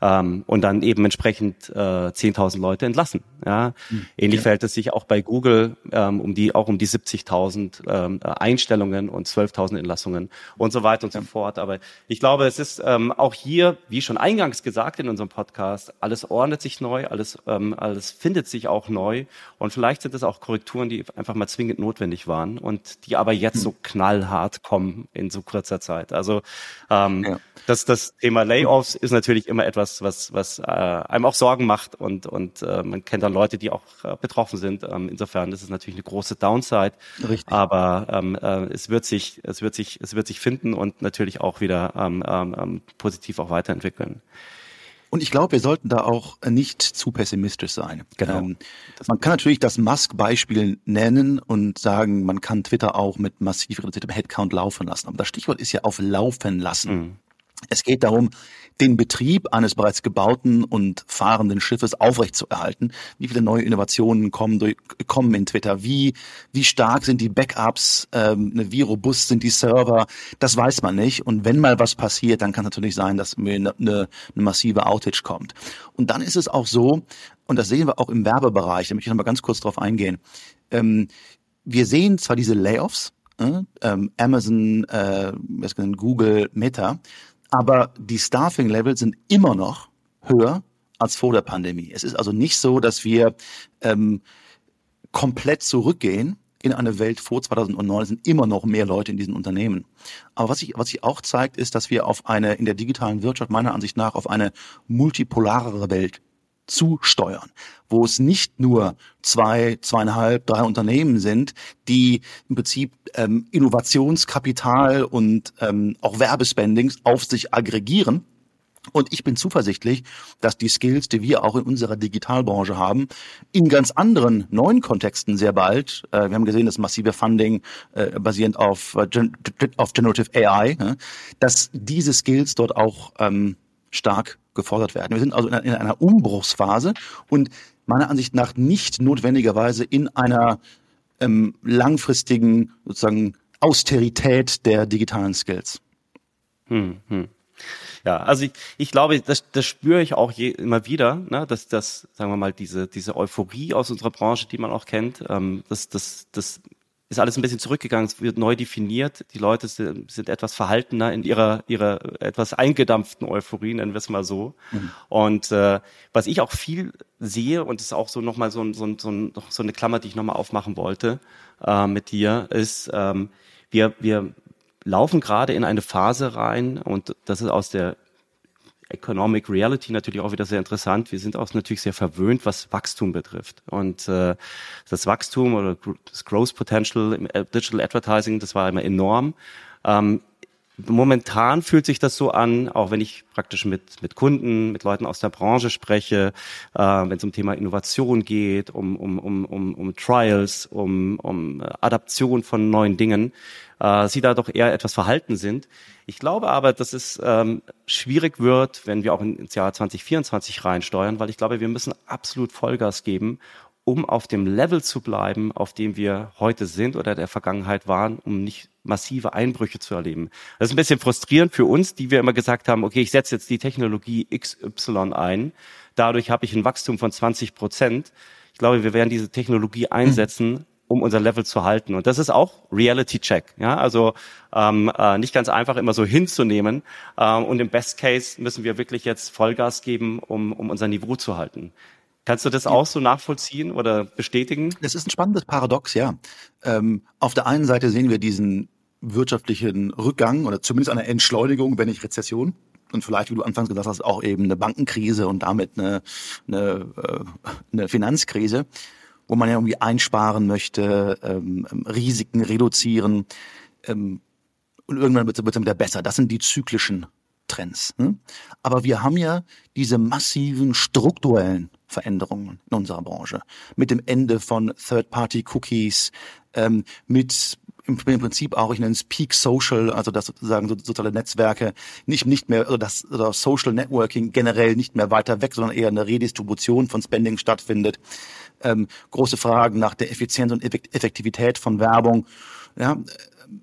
ähm, und dann eben entsprechend äh, 10.000 Leute entlassen. Ja? Mhm. Ähnlich ja. verhält es sich auch bei Google ähm, um die auch um die 70.000 ähm, Einstellungen und 12.000 Entlassungen und so weiter und so fort. Aber ich glaube, es ist ähm, auch hier, wie schon eingangs gesagt in unserem Podcast, alles ordnet sich neu, alles ähm, alles findet sich auch neu und vielleicht sind es auch Korrekturen, die einfach mal zwingend notwendig waren und die aber jetzt mhm. so knallhart kommen in so kurzer Zeit. Also ähm, ja. das das Thema Layoffs ist natürlich immer etwas was, was, was äh, einem auch Sorgen macht und, und äh, man kennt dann Leute, die auch äh, betroffen sind. Ähm, insofern ist es natürlich eine große Downside. Richtig. Aber ähm, äh, es wird sich, es wird sich, es wird sich finden und natürlich auch wieder ähm, ähm, ähm positiv auch weiterentwickeln. Und ich glaube, wir sollten da auch nicht zu pessimistisch sein. Genau. Ähm, man kann natürlich das Musk-Beispiel nennen und sagen, man kann Twitter auch mit massiv reduziertem Headcount laufen lassen. Aber das Stichwort ist ja auf Laufen lassen. Mhm. Es geht darum, den Betrieb eines bereits gebauten und fahrenden Schiffes aufrechtzuerhalten. Wie viele neue Innovationen kommen, durch, kommen in Twitter? Wie, wie stark sind die Backups? Ähm, ne, wie robust sind die Server? Das weiß man nicht. Und wenn mal was passiert, dann kann es natürlich sein, dass eine, eine, eine massive Outage kommt. Und dann ist es auch so, und das sehen wir auch im Werbebereich, da möchte ich noch mal ganz kurz drauf eingehen. Ähm, wir sehen zwar diese Layoffs, äh, ähm, Amazon, äh, Google, Meta, aber die Staffing-Level sind immer noch höher als vor der Pandemie. Es ist also nicht so, dass wir ähm, komplett zurückgehen in eine Welt vor 2009 sind immer noch mehr Leute in diesen Unternehmen. Aber was sich was sich auch zeigt, ist, dass wir auf eine in der digitalen Wirtschaft meiner Ansicht nach auf eine multipolarere Welt zusteuern, wo es nicht nur zwei, zweieinhalb, drei Unternehmen sind, die im Prinzip ähm, Innovationskapital und ähm, auch Werbespendings auf sich aggregieren. Und ich bin zuversichtlich, dass die Skills, die wir auch in unserer Digitalbranche haben, in ganz anderen neuen Kontexten sehr bald, äh, wir haben gesehen, das massive Funding äh, basierend auf, äh, auf Generative AI, dass diese Skills dort auch ähm, stark gefordert werden. Wir sind also in einer Umbruchsphase und meiner Ansicht nach nicht notwendigerweise in einer ähm, langfristigen sozusagen Austerität der digitalen Skills. Hm, hm. Ja, also ich, ich glaube, das, das spüre ich auch je, immer wieder, ne, dass das, sagen wir mal, diese diese Euphorie aus unserer Branche, die man auch kennt, ähm, das das das ist alles ein bisschen zurückgegangen, es wird neu definiert. Die Leute sind, sind etwas verhaltener in ihrer, ihrer etwas eingedampften Euphorie, nennen wir es mal so. Mhm. Und äh, was ich auch viel sehe, und das ist auch so nochmal so, so, so, so eine Klammer, die ich nochmal aufmachen wollte äh, mit dir, ist, ähm, wir, wir laufen gerade in eine Phase rein, und das ist aus der Economic Reality natürlich auch wieder sehr interessant. Wir sind auch natürlich sehr verwöhnt, was Wachstum betrifft. Und äh, das Wachstum oder das Growth Potential im äh, Digital Advertising, das war immer enorm. Ähm, momentan fühlt sich das so an, auch wenn ich praktisch mit, mit Kunden, mit Leuten aus der Branche spreche, äh, wenn es um Thema Innovation geht, um, um, um, um, um Trials, um, um Adaption von neuen Dingen, äh, sie da doch eher etwas verhalten sind. Ich glaube aber, dass es ähm, schwierig wird, wenn wir auch ins Jahr 2024 reinsteuern, weil ich glaube, wir müssen absolut Vollgas geben, um auf dem Level zu bleiben, auf dem wir heute sind oder der Vergangenheit waren, um nicht massive Einbrüche zu erleben. Das ist ein bisschen frustrierend für uns, die wir immer gesagt haben, okay, ich setze jetzt die Technologie XY ein, dadurch habe ich ein Wachstum von 20 Prozent. Ich glaube, wir werden diese Technologie einsetzen, um unser Level zu halten. Und das ist auch Reality Check. Ja, also ähm, äh, nicht ganz einfach immer so hinzunehmen. Ähm, und im Best Case müssen wir wirklich jetzt Vollgas geben, um, um unser Niveau zu halten. Kannst du das auch so nachvollziehen oder bestätigen? Das ist ein spannendes Paradox, ja. Ähm, auf der einen Seite sehen wir diesen wirtschaftlichen Rückgang oder zumindest eine Entschleunigung, wenn nicht Rezession. Und vielleicht, wie du anfangs gesagt hast, auch eben eine Bankenkrise und damit eine, eine, äh, eine Finanzkrise wo man ja irgendwie einsparen möchte, ähm, ähm, Risiken reduzieren. Ähm, und irgendwann wird es wieder besser. Das sind die zyklischen Trends. Ne? Aber wir haben ja diese massiven strukturellen Veränderungen in unserer Branche. Mit dem Ende von Third-Party-Cookies, ähm, mit im Prinzip auch, ich nenne es Peak Social, also dass sozusagen soziale Netzwerke nicht, nicht mehr, also das oder Social Networking generell nicht mehr weiter weg, sondern eher eine Redistribution von Spending stattfindet. Ähm, große Fragen nach der Effizienz und Effektivität von Werbung, ja,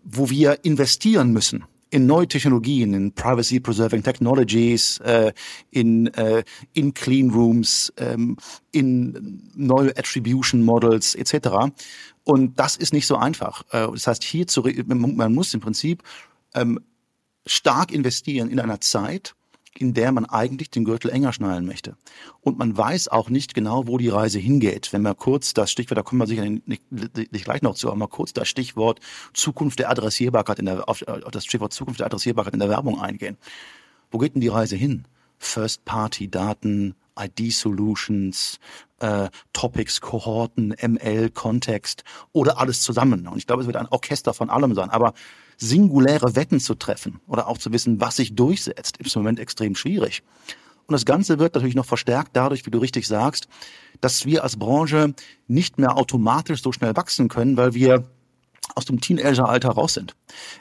wo wir investieren müssen in neue Technologien, in Privacy Preserving Technologies, äh, in, äh, in Clean Rooms, ähm, in neue Attribution Models etc. Und das ist nicht so einfach. Äh, das heißt, hier zu, man muss im Prinzip ähm, stark investieren in einer Zeit, in der man eigentlich den Gürtel enger schnallen möchte. Und man weiß auch nicht genau, wo die Reise hingeht. Wenn man kurz das Stichwort, da kommen wir sicher nicht, nicht gleich noch zu, aber mal kurz das Stichwort Zukunft der Adressierbarkeit in der, auf, das Stichwort Zukunft der Adressierbarkeit in der Werbung eingehen. Wo geht denn die Reise hin? First-Party-Daten, ID-Solutions, äh, Topics, Kohorten, ML, Kontext oder alles zusammen. Und ich glaube, es wird ein Orchester von allem sein. Aber singuläre Wetten zu treffen oder auch zu wissen, was sich durchsetzt, ist im Moment extrem schwierig. Und das Ganze wird natürlich noch verstärkt dadurch, wie du richtig sagst, dass wir als Branche nicht mehr automatisch so schnell wachsen können, weil wir aus dem Teenageralter raus sind.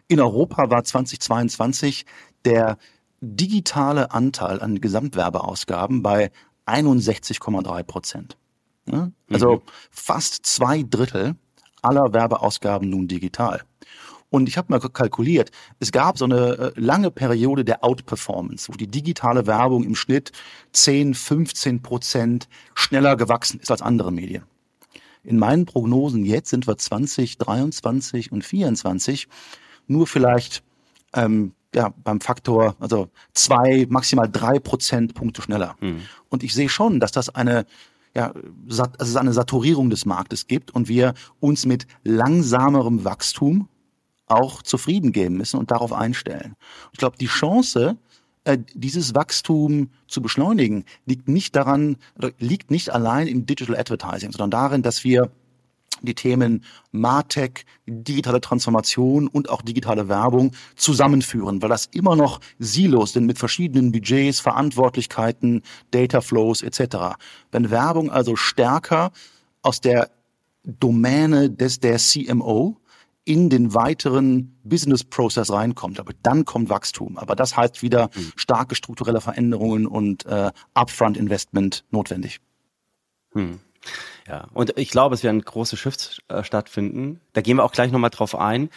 In Europa war 2022 der digitale Anteil an Gesamtwerbeausgaben bei 61,3 Prozent. Also mhm. fast zwei Drittel aller Werbeausgaben nun digital. Und ich habe mal kalkuliert, es gab so eine äh, lange Periode der Outperformance, wo die digitale Werbung im Schnitt 10, 15 Prozent schneller gewachsen ist als andere Medien. In meinen Prognosen jetzt sind wir 20, 23 und 24 nur vielleicht ähm, ja, beim Faktor, also zwei, maximal drei Prozentpunkte schneller. Mhm. Und ich sehe schon, dass das eine ja, also eine Saturierung des Marktes gibt und wir uns mit langsamerem Wachstum auch zufrieden geben müssen und darauf einstellen. Ich glaube, die Chance, äh, dieses Wachstum zu beschleunigen, liegt nicht daran, liegt nicht allein im Digital Advertising, sondern darin, dass wir die Themen Martech, digitale Transformation und auch digitale Werbung zusammenführen, weil das immer noch Silos sind mit verschiedenen Budgets, Verantwortlichkeiten, Data Flows etc. Wenn Werbung also stärker aus der Domäne des der CMO in den weiteren Business Process reinkommt. Aber dann kommt Wachstum. Aber das heißt wieder mhm. starke strukturelle Veränderungen und äh, Upfront Investment notwendig. Hm. Ja, und ich glaube, es werden große Shifts äh, stattfinden. Da gehen wir auch gleich nochmal drauf ein.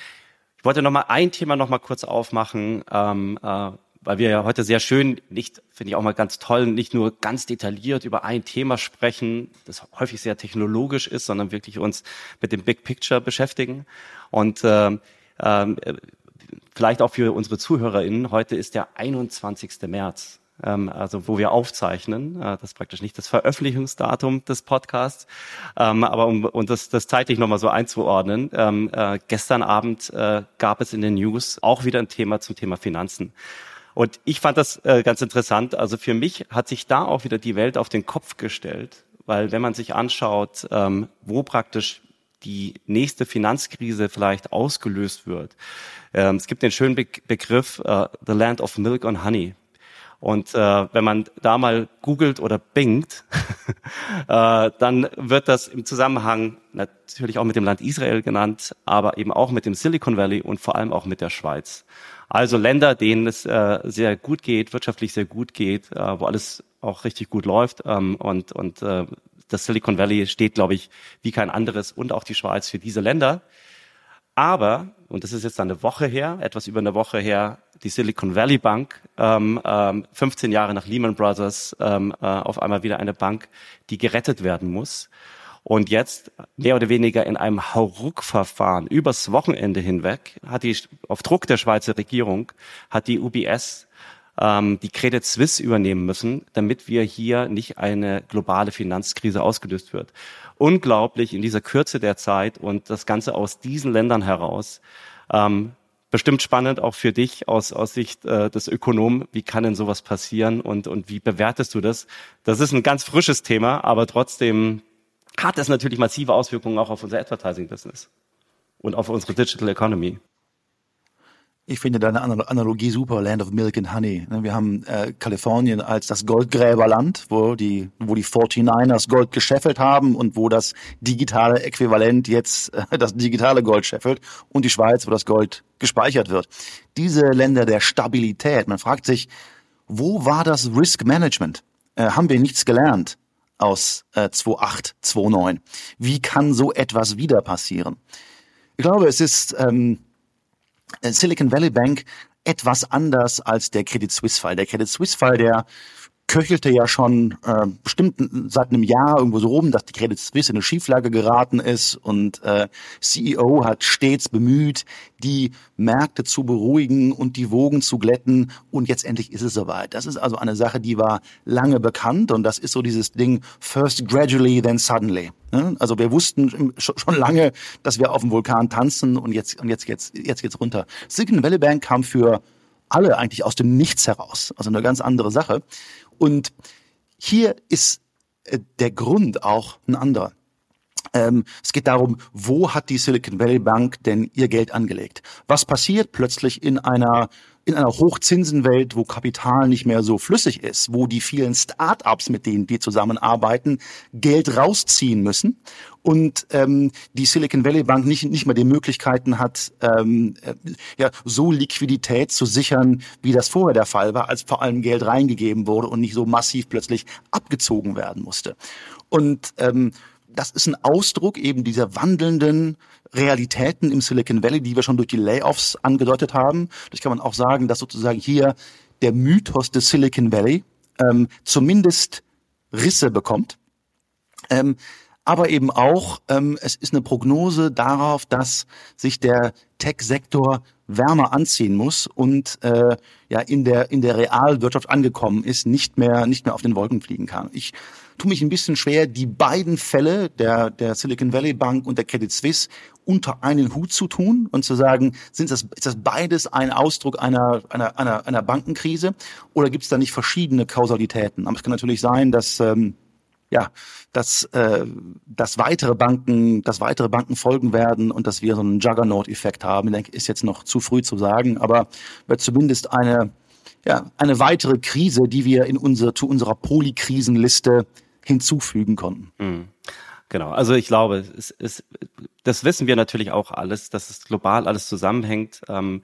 Ich wollte nochmal ein Thema nochmal kurz aufmachen, ähm, äh, weil wir ja heute sehr schön, nicht, finde ich auch mal ganz toll, nicht nur ganz detailliert über ein Thema sprechen, das häufig sehr technologisch ist, sondern wirklich uns mit dem Big Picture beschäftigen. Und äh, äh, vielleicht auch für unsere ZuhörerInnen, heute ist der 21. März ähm, also wo wir aufzeichnen. Äh, das ist praktisch nicht das Veröffentlichungsdatum des Podcasts, ähm, aber um, um das, das zeitlich nochmal so einzuordnen, ähm, äh, gestern Abend äh, gab es in den News auch wieder ein Thema zum Thema Finanzen. Und ich fand das äh, ganz interessant. Also für mich hat sich da auch wieder die Welt auf den Kopf gestellt, weil wenn man sich anschaut, ähm, wo praktisch die nächste Finanzkrise vielleicht ausgelöst wird. Ähm, es gibt den schönen Be Begriff uh, The Land of Milk and Honey. Und äh, wenn man da mal googelt oder bingt, äh, dann wird das im Zusammenhang natürlich auch mit dem Land Israel genannt, aber eben auch mit dem Silicon Valley und vor allem auch mit der Schweiz. Also Länder, denen es äh, sehr gut geht, wirtschaftlich sehr gut geht, äh, wo alles auch richtig gut läuft. Ähm, und und äh, das Silicon Valley steht, glaube ich, wie kein anderes und auch die Schweiz für diese Länder. Aber, und das ist jetzt eine Woche her, etwas über eine Woche her, die Silicon Valley Bank, ähm, ähm, 15 Jahre nach Lehman Brothers, ähm, äh, auf einmal wieder eine Bank, die gerettet werden muss. Und jetzt, mehr oder weniger in einem Hauruck-Verfahren, übers Wochenende hinweg, hat die, auf Druck der Schweizer Regierung, hat die UBS ähm, die Credit Suisse übernehmen müssen, damit wir hier nicht eine globale Finanzkrise ausgelöst wird unglaublich in dieser Kürze der Zeit und das Ganze aus diesen Ländern heraus. Ähm, bestimmt spannend auch für dich aus, aus Sicht äh, des Ökonomen. Wie kann denn sowas passieren und, und wie bewertest du das? Das ist ein ganz frisches Thema, aber trotzdem hat es natürlich massive Auswirkungen auch auf unser Advertising-Business und auf unsere Digital Economy. Ich finde deine Analogie super, Land of Milk and Honey. Ne, wir haben äh, Kalifornien als das Goldgräberland, wo die, wo die 49ers Gold gescheffelt haben und wo das digitale Äquivalent jetzt äh, das digitale Gold scheffelt und die Schweiz, wo das Gold gespeichert wird. Diese Länder der Stabilität, man fragt sich, wo war das Risk Management? Äh, haben wir nichts gelernt aus äh, 2008, 2009? Wie kann so etwas wieder passieren? Ich glaube, es ist ähm, äh, Silicon Valley Bank etwas anders als der Credit Suisse Fall. Der Credit Suisse Fall, der köchelte ja schon äh, bestimmt seit einem Jahr irgendwo so rum, dass die Credit Suisse in eine Schieflage geraten ist und äh, CEO hat stets bemüht, die Märkte zu beruhigen und die Wogen zu glätten und jetzt endlich ist es soweit. Das ist also eine Sache, die war lange bekannt und das ist so dieses Ding first gradually then suddenly. Ne? Also wir wussten schon lange, dass wir auf dem Vulkan tanzen und jetzt und jetzt jetzt jetzt geht's runter. Silicon Valley Bank kam für alle eigentlich aus dem Nichts heraus, also eine ganz andere Sache. Und hier ist äh, der Grund auch ein anderer. Ähm, es geht darum, wo hat die Silicon Valley Bank denn ihr Geld angelegt? Was passiert plötzlich in einer in einer Hochzinsenwelt, wo Kapital nicht mehr so flüssig ist, wo die vielen Start-ups, mit denen die zusammenarbeiten, Geld rausziehen müssen und ähm, die Silicon Valley Bank nicht, nicht mehr die Möglichkeiten hat, ähm, äh, ja, so Liquidität zu sichern, wie das vorher der Fall war, als vor allem Geld reingegeben wurde und nicht so massiv plötzlich abgezogen werden musste. Und ähm, das ist ein Ausdruck eben dieser wandelnden Realitäten im Silicon Valley, die wir schon durch die Layoffs angedeutet haben. Das kann man auch sagen, dass sozusagen hier der Mythos des Silicon Valley ähm, zumindest Risse bekommt. Ähm, aber eben auch, ähm, es ist eine Prognose darauf, dass sich der Tech-Sektor wärmer anziehen muss und äh, ja in der in der Realwirtschaft angekommen ist, nicht mehr nicht mehr auf den Wolken fliegen kann. Ich tue mich ein bisschen schwer, die beiden Fälle der der Silicon Valley Bank und der Credit Suisse unter einen Hut zu tun und zu sagen, sind das ist das beides ein Ausdruck einer einer einer, einer Bankenkrise oder gibt es da nicht verschiedene Kausalitäten? Aber es kann natürlich sein, dass ähm, ja, dass, äh, dass weitere Banken, dass weitere Banken folgen werden und dass wir so einen Juggernaut-Effekt haben. Ich denke, ist jetzt noch zu früh zu sagen, aber wird zumindest eine, ja, eine weitere Krise, die wir in unsere, zu unserer Polykrisenliste hinzufügen konnten. Mhm. Genau, also ich glaube, es, es, das wissen wir natürlich auch alles, dass es global alles zusammenhängt. Ähm,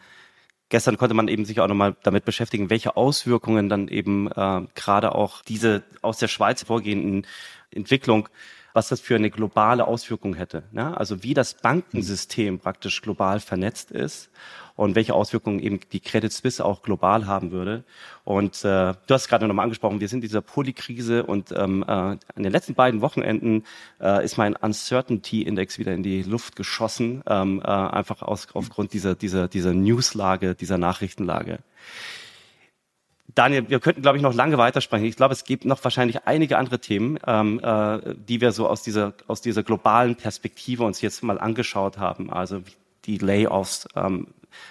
gestern konnte man eben sich auch nochmal damit beschäftigen, welche Auswirkungen dann eben äh, gerade auch diese aus der Schweiz vorgehenden Entwicklung was das für eine globale Auswirkung hätte. Ne? Also wie das Bankensystem praktisch global vernetzt ist und welche Auswirkungen eben die Credit Suisse auch global haben würde. Und äh, du hast gerade nochmal angesprochen, wir sind in dieser Polykrise und ähm, äh, an den letzten beiden Wochenenden äh, ist mein Uncertainty Index wieder in die Luft geschossen, ähm, äh, einfach aus, aufgrund dieser, dieser, dieser Newslage, dieser Nachrichtenlage. Daniel, wir könnten, glaube ich, noch lange weitersprechen. Ich glaube, es gibt noch wahrscheinlich einige andere Themen, ähm, äh, die wir so aus dieser, aus dieser globalen Perspektive uns jetzt mal angeschaut haben. Also die Layoffs, ähm,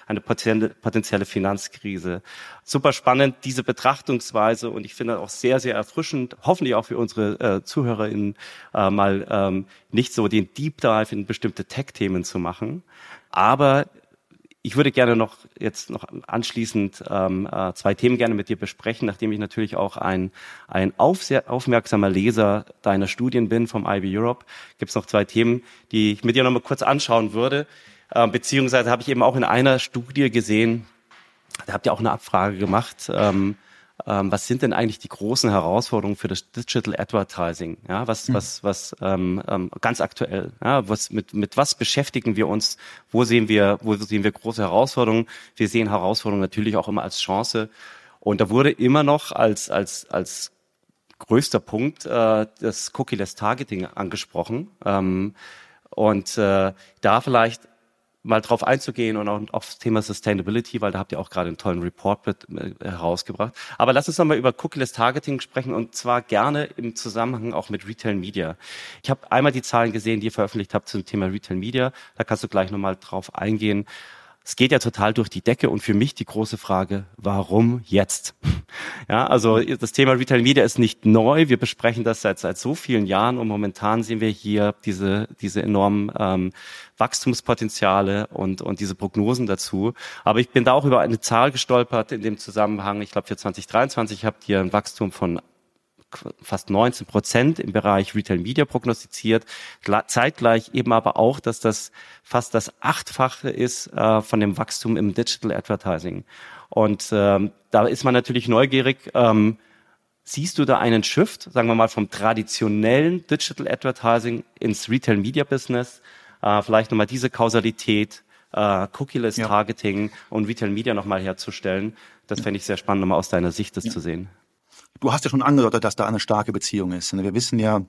eine potenzielle, Finanzkrise. Super spannend, diese Betrachtungsweise und ich finde auch sehr, sehr erfrischend, hoffentlich auch für unsere äh, ZuhörerInnen, äh, mal ähm, nicht so den Deep Dive in bestimmte Tech-Themen zu machen, aber ich würde gerne noch jetzt noch anschließend ähm, äh, zwei Themen gerne mit dir besprechen, nachdem ich natürlich auch ein, ein auf, sehr aufmerksamer Leser deiner Studien bin vom IB Europe. Gibt es noch zwei Themen, die ich mit dir noch mal kurz anschauen würde. Äh, beziehungsweise habe ich eben auch in einer Studie gesehen, da habt ihr auch eine Abfrage gemacht, ähm, ähm, was sind denn eigentlich die großen Herausforderungen für das Digital Advertising? Ja, was, mhm. was, was ähm, ähm, ganz aktuell, ja, was, mit, mit was beschäftigen wir uns? Wo sehen wir, wo sehen wir große Herausforderungen? Wir sehen Herausforderungen natürlich auch immer als Chance. Und da wurde immer noch als, als, als größter Punkt äh, das Cookie-less Targeting angesprochen. Ähm, und äh, da vielleicht mal drauf einzugehen und auch auf das Thema Sustainability, weil da habt ihr auch gerade einen tollen Report mit, äh, herausgebracht. Aber lass uns nochmal über Cookieless Targeting sprechen und zwar gerne im Zusammenhang auch mit Retail Media. Ich habe einmal die Zahlen gesehen, die ihr veröffentlicht habt zum Thema Retail Media. Da kannst du gleich nochmal drauf eingehen. Es geht ja total durch die Decke und für mich die große Frage, warum jetzt? Ja, also das Thema Retail Media ist nicht neu. Wir besprechen das seit, seit so vielen Jahren und momentan sehen wir hier diese, diese enormen ähm, Wachstumspotenziale und, und diese Prognosen dazu. Aber ich bin da auch über eine Zahl gestolpert in dem Zusammenhang. Ich glaube, für 2023 habt ihr ein Wachstum von fast 19 Prozent im Bereich Retail Media prognostiziert. Zeitgleich eben aber auch, dass das fast das Achtfache ist äh, von dem Wachstum im Digital Advertising. Und ähm, da ist man natürlich neugierig. Ähm, siehst du da einen Shift, sagen wir mal, vom traditionellen Digital Advertising ins Retail Media Business? Äh, vielleicht nochmal diese Kausalität, äh, Cookie-less ja. Targeting und Retail Media nochmal herzustellen. Das fände ich sehr spannend, nochmal aus deiner Sicht das ja. zu sehen. Du hast ja schon angedeutet, dass da eine starke Beziehung ist. Wir wissen ja,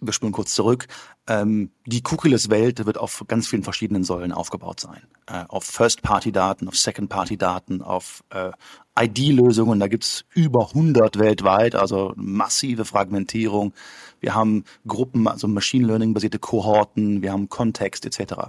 wir spüren kurz zurück, ähm, die Cookieless-Welt wird auf ganz vielen verschiedenen Säulen aufgebaut sein. Äh, auf First-Party-Daten, auf Second-Party-Daten, auf äh, ID-Lösungen, da gibt's über 100 weltweit, also massive Fragmentierung. Wir haben Gruppen, also Machine Learning-basierte Kohorten, wir haben Kontext etc.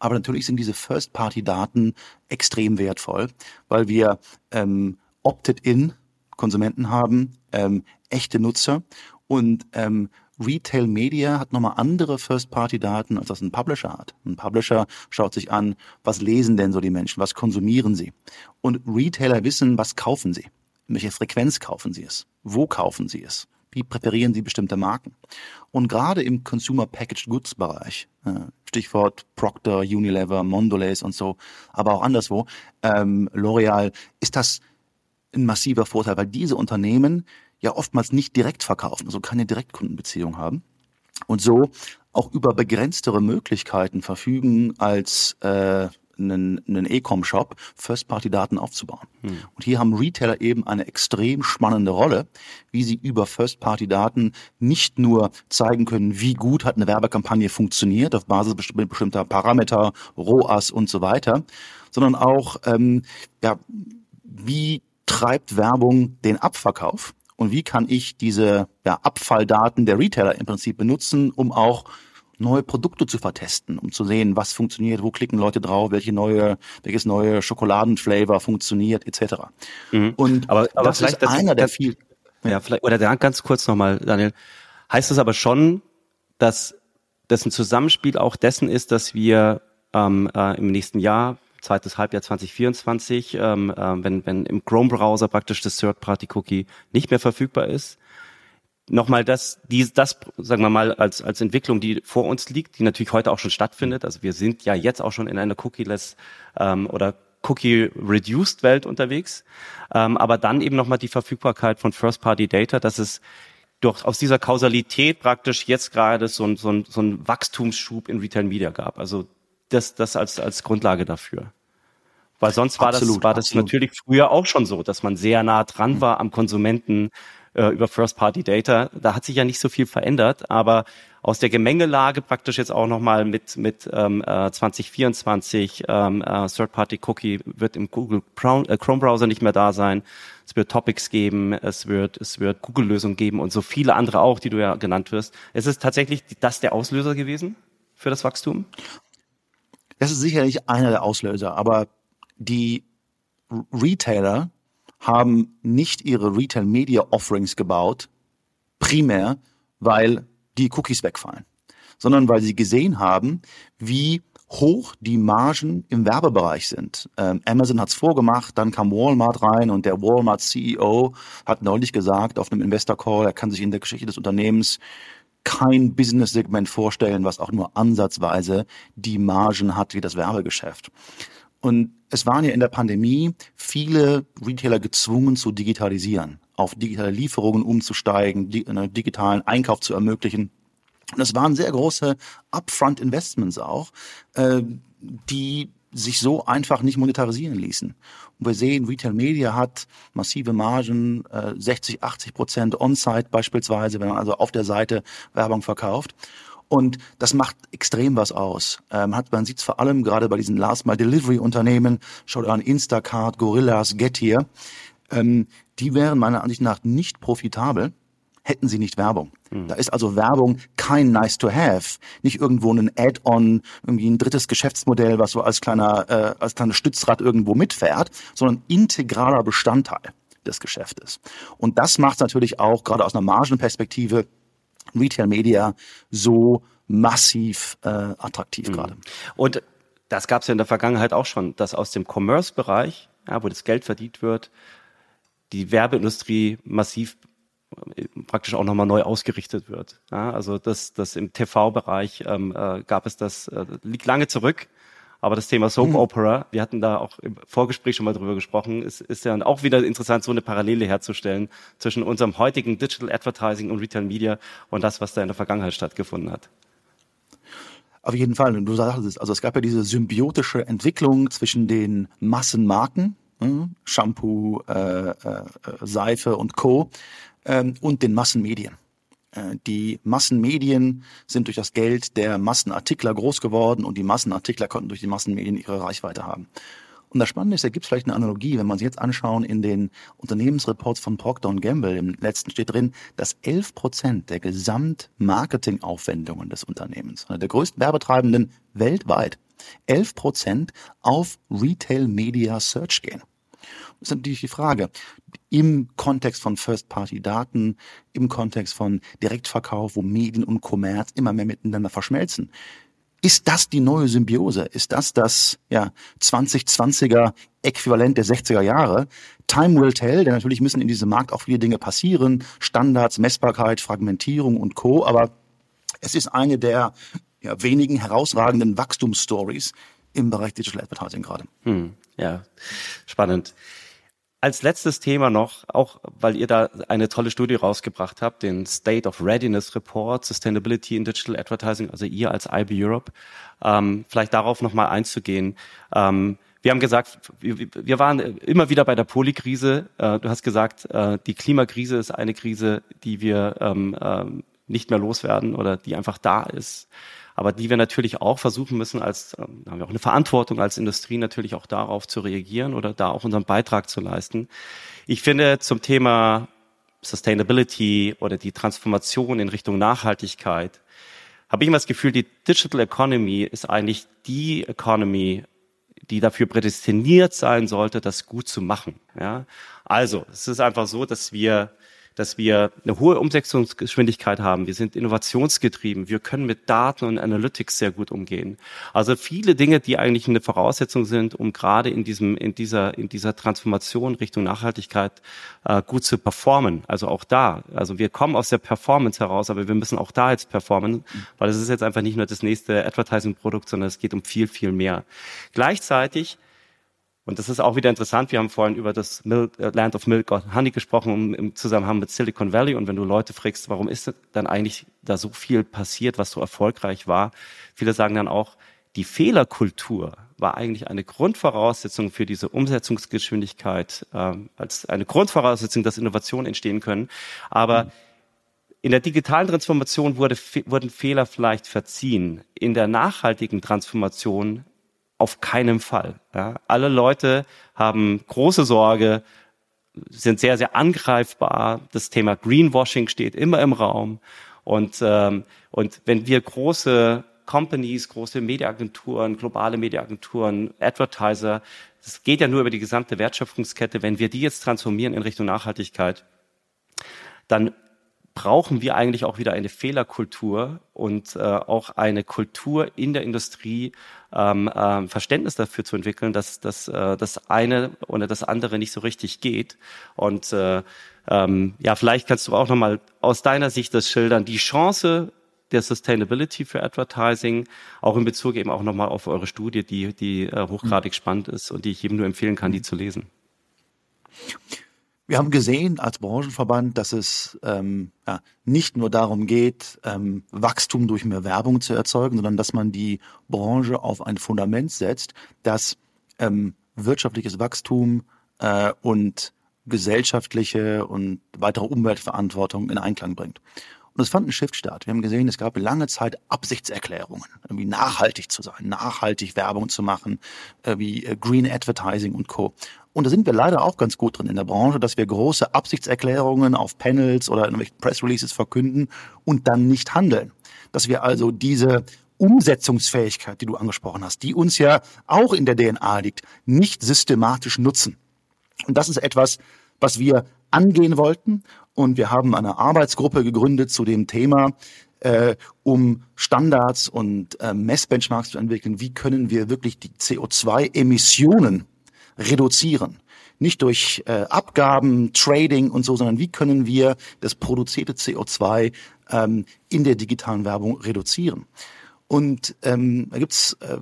Aber natürlich sind diese First-Party-Daten extrem wertvoll, weil wir ähm, Opted-in Konsumenten haben, ähm, echte Nutzer und ähm, Retail Media hat nochmal andere First-Party-Daten, als das ein Publisher hat. Ein Publisher schaut sich an, was lesen denn so die Menschen, was konsumieren sie. Und Retailer wissen, was kaufen sie. In welcher Frequenz kaufen sie es? Wo kaufen sie es? Wie präferieren sie bestimmte Marken? Und gerade im Consumer Packaged Goods Bereich, äh, Stichwort Procter, Unilever, Mondelez und so, aber auch anderswo, ähm, L'Oreal, ist das ein massiver Vorteil, weil diese Unternehmen ja oftmals nicht direkt verkaufen, also keine Direktkundenbeziehung haben und so auch über begrenztere Möglichkeiten verfügen als äh, einen, einen E-Com-Shop First-Party-Daten aufzubauen. Hm. Und hier haben Retailer eben eine extrem spannende Rolle, wie sie über First-Party-Daten nicht nur zeigen können, wie gut hat eine Werbekampagne funktioniert auf Basis bestimmter Parameter, ROAS und so weiter, sondern auch ähm, ja, wie treibt Werbung den Abverkauf? Und wie kann ich diese ja, Abfalldaten der Retailer im Prinzip benutzen, um auch neue Produkte zu vertesten, um zu sehen, was funktioniert, wo klicken Leute drauf, welche neue, welches neue Schokoladenflavor funktioniert, etc. Mhm. Und aber, aber das ist einer der vielen. Ja, vielleicht oder ganz kurz nochmal, Daniel. Heißt das aber schon, dass das ein Zusammenspiel auch dessen ist, dass wir ähm, äh, im nächsten Jahr zweites Halbjahr 2024, ähm, äh, wenn, wenn im Chrome-Browser praktisch das Third-Party-Cookie nicht mehr verfügbar ist. Nochmal das, die, das, sagen wir mal, als, als Entwicklung, die vor uns liegt, die natürlich heute auch schon stattfindet. Also wir sind ja jetzt auch schon in einer Cookie-less ähm, oder Cookie-reduced Welt unterwegs. Ähm, aber dann eben nochmal die Verfügbarkeit von First-Party-Data, dass es durch, aus dieser Kausalität praktisch jetzt gerade so ein, so, ein, so ein Wachstumsschub in Retail Media gab. Also das, das als, als Grundlage dafür. Weil sonst war absolut, das, war das natürlich früher auch schon so, dass man sehr nah dran mhm. war am Konsumenten äh, über First-Party-Data. Da hat sich ja nicht so viel verändert, aber aus der Gemengelage praktisch jetzt auch nochmal mit, mit ähm, äh, 2024 ähm, äh, Third-Party-Cookie wird im Google äh, Chrome-Browser nicht mehr da sein. Es wird Topics geben, es wird, es wird Google-Lösungen geben und so viele andere auch, die du ja genannt wirst. Ist es tatsächlich das der Auslöser gewesen für das Wachstum? Das ist sicherlich einer der Auslöser, aber die Retailer haben nicht ihre Retail Media Offerings gebaut, primär, weil die Cookies wegfallen, sondern weil sie gesehen haben, wie hoch die Margen im Werbebereich sind. Ähm, Amazon hat's vorgemacht, dann kam Walmart rein und der Walmart CEO hat neulich gesagt auf einem Investor Call, er kann sich in der Geschichte des Unternehmens kein Business-Segment vorstellen, was auch nur ansatzweise die Margen hat wie das Werbegeschäft. Und es waren ja in der Pandemie viele Retailer gezwungen zu digitalisieren, auf digitale Lieferungen umzusteigen, einen digitalen Einkauf zu ermöglichen. Und es waren sehr große Upfront-Investments auch, äh, die sich so einfach nicht monetarisieren ließen. Und wir sehen, Retail Media hat massive Margen, äh, 60, 80 Prozent On-Site beispielsweise, wenn man also auf der Seite Werbung verkauft. Und das macht extrem was aus. Ähm, hat, man sieht es vor allem gerade bei diesen Last-Mile-Delivery-Unternehmen, schaut an Instacart, Gorillas, Getir, ähm, die wären meiner Ansicht nach nicht profitabel, hätten sie nicht Werbung. Mhm. Da ist also Werbung kein nice to have, nicht irgendwo ein Add-on, irgendwie ein drittes Geschäftsmodell, was so als kleiner äh, als kleines Stützrad irgendwo mitfährt, sondern integraler Bestandteil des Geschäftes. Und das macht natürlich auch gerade aus einer Margenperspektive Retail Media so massiv äh, attraktiv mhm. gerade. Und das gab es ja in der Vergangenheit auch schon, dass aus dem Commerce-Bereich, ja, wo das Geld verdient wird, die Werbeindustrie massiv praktisch auch nochmal neu ausgerichtet wird. Ja, also das, das im TV-Bereich ähm, äh, gab es das, äh, liegt lange zurück. Aber das Thema Soap mhm. Opera, wir hatten da auch im Vorgespräch schon mal drüber gesprochen, ist, ist ja auch wieder interessant, so eine Parallele herzustellen zwischen unserem heutigen Digital Advertising und Retail Media und das, was da in der Vergangenheit stattgefunden hat. Auf jeden Fall. Und du sagst es, also es gab ja diese symbiotische Entwicklung zwischen den Massenmarken, hm, Shampoo, äh, äh, Seife und Co. Ähm, und den Massenmedien. Äh, die Massenmedien sind durch das Geld der Massenartikler groß geworden und die Massenartikler konnten durch die Massenmedien ihre Reichweite haben. Und das Spannende ist, da gibt es vielleicht eine Analogie, wenn man sich jetzt anschauen in den Unternehmensreports von Procter Gamble, im letzten steht drin, dass 11 Prozent der Gesamtmarketingaufwendungen des Unternehmens, der größten Werbetreibenden weltweit, 11 Prozent auf Retail Media Search gehen. Das ist natürlich die Frage, im Kontext von First-Party-Daten, im Kontext von Direktverkauf, wo Medien und Kommerz immer mehr miteinander verschmelzen. Ist das die neue Symbiose? Ist das das ja, 2020er Äquivalent der 60er Jahre? Time will tell, denn natürlich müssen in diesem Markt auch viele Dinge passieren. Standards, Messbarkeit, Fragmentierung und Co. Aber es ist eine der ja, wenigen herausragenden Wachstumsstories im Bereich Digital Advertising gerade. Hm, ja, spannend. Als letztes Thema noch, auch weil ihr da eine tolle Studie rausgebracht habt, den State of Readiness Report, Sustainability in Digital Advertising, also ihr als IB Europe, ähm, vielleicht darauf nochmal einzugehen. Ähm, wir haben gesagt, wir, wir waren immer wieder bei der Polykrise. Äh, du hast gesagt, äh, die Klimakrise ist eine Krise, die wir ähm, äh, nicht mehr loswerden oder die einfach da ist aber die wir natürlich auch versuchen müssen, als ähm, haben wir auch eine Verantwortung als Industrie natürlich auch darauf zu reagieren oder da auch unseren Beitrag zu leisten. Ich finde zum Thema Sustainability oder die Transformation in Richtung Nachhaltigkeit habe ich immer das Gefühl, die Digital Economy ist eigentlich die Economy, die dafür prädestiniert sein sollte, das gut zu machen. Ja? Also, es ist einfach so, dass wir dass wir eine hohe Umsetzungsgeschwindigkeit haben. Wir sind innovationsgetrieben. Wir können mit Daten und Analytics sehr gut umgehen. Also viele Dinge, die eigentlich eine Voraussetzung sind, um gerade in diesem, in dieser, in dieser Transformation Richtung Nachhaltigkeit äh, gut zu performen. Also auch da. Also wir kommen aus der Performance heraus, aber wir müssen auch da jetzt performen, weil es ist jetzt einfach nicht nur das nächste Advertising-Produkt, sondern es geht um viel, viel mehr. Gleichzeitig und das ist auch wieder interessant. Wir haben vorhin über das Milk, äh, Land of Milk and Honey gesprochen im Zusammenhang mit Silicon Valley. Und wenn du Leute fragst, warum ist dann eigentlich da so viel passiert, was so erfolgreich war? Viele sagen dann auch, die Fehlerkultur war eigentlich eine Grundvoraussetzung für diese Umsetzungsgeschwindigkeit, äh, als eine Grundvoraussetzung, dass Innovationen entstehen können. Aber mhm. in der digitalen Transformation wurde, wurden Fehler vielleicht verziehen. In der nachhaltigen Transformation auf keinen Fall. Ja. Alle Leute haben große Sorge, sind sehr, sehr angreifbar. Das Thema Greenwashing steht immer im Raum. Und, ähm, und wenn wir große Companies, große Mediaagenturen, globale Mediaagenturen, Advertiser, das geht ja nur über die gesamte Wertschöpfungskette, wenn wir die jetzt transformieren in Richtung Nachhaltigkeit, dann brauchen wir eigentlich auch wieder eine Fehlerkultur und äh, auch eine Kultur in der Industrie, ähm, äh, Verständnis dafür zu entwickeln, dass, dass äh, das eine oder das andere nicht so richtig geht. Und äh, ähm, ja, vielleicht kannst du auch nochmal aus deiner Sicht das schildern, die Chance der Sustainability für Advertising, auch in Bezug eben auch nochmal auf eure Studie, die, die äh, hochgradig spannend ist und die ich jedem nur empfehlen kann, die zu lesen. Wir haben gesehen als Branchenverband, dass es ähm, ja, nicht nur darum geht, ähm, Wachstum durch mehr Werbung zu erzeugen, sondern dass man die Branche auf ein Fundament setzt, das ähm, wirtschaftliches Wachstum äh, und gesellschaftliche und weitere Umweltverantwortung in Einklang bringt. Und es fand ein Shift statt. Wir haben gesehen, es gab lange Zeit Absichtserklärungen, irgendwie nachhaltig zu sein, nachhaltig Werbung zu machen, wie Green Advertising und Co. Und da sind wir leider auch ganz gut drin in der Branche, dass wir große Absichtserklärungen auf Panels oder in Press Releases verkünden und dann nicht handeln. Dass wir also diese Umsetzungsfähigkeit, die du angesprochen hast, die uns ja auch in der DNA liegt, nicht systematisch nutzen. Und das ist etwas, was wir angehen wollten. Und wir haben eine Arbeitsgruppe gegründet zu dem Thema, äh, um Standards und äh, Messbenchmarks zu entwickeln. Wie können wir wirklich die CO2-Emissionen reduzieren? Nicht durch äh, Abgaben, Trading und so, sondern wie können wir das produzierte CO2 ähm, in der digitalen Werbung reduzieren? Und ähm, da gibt's äh,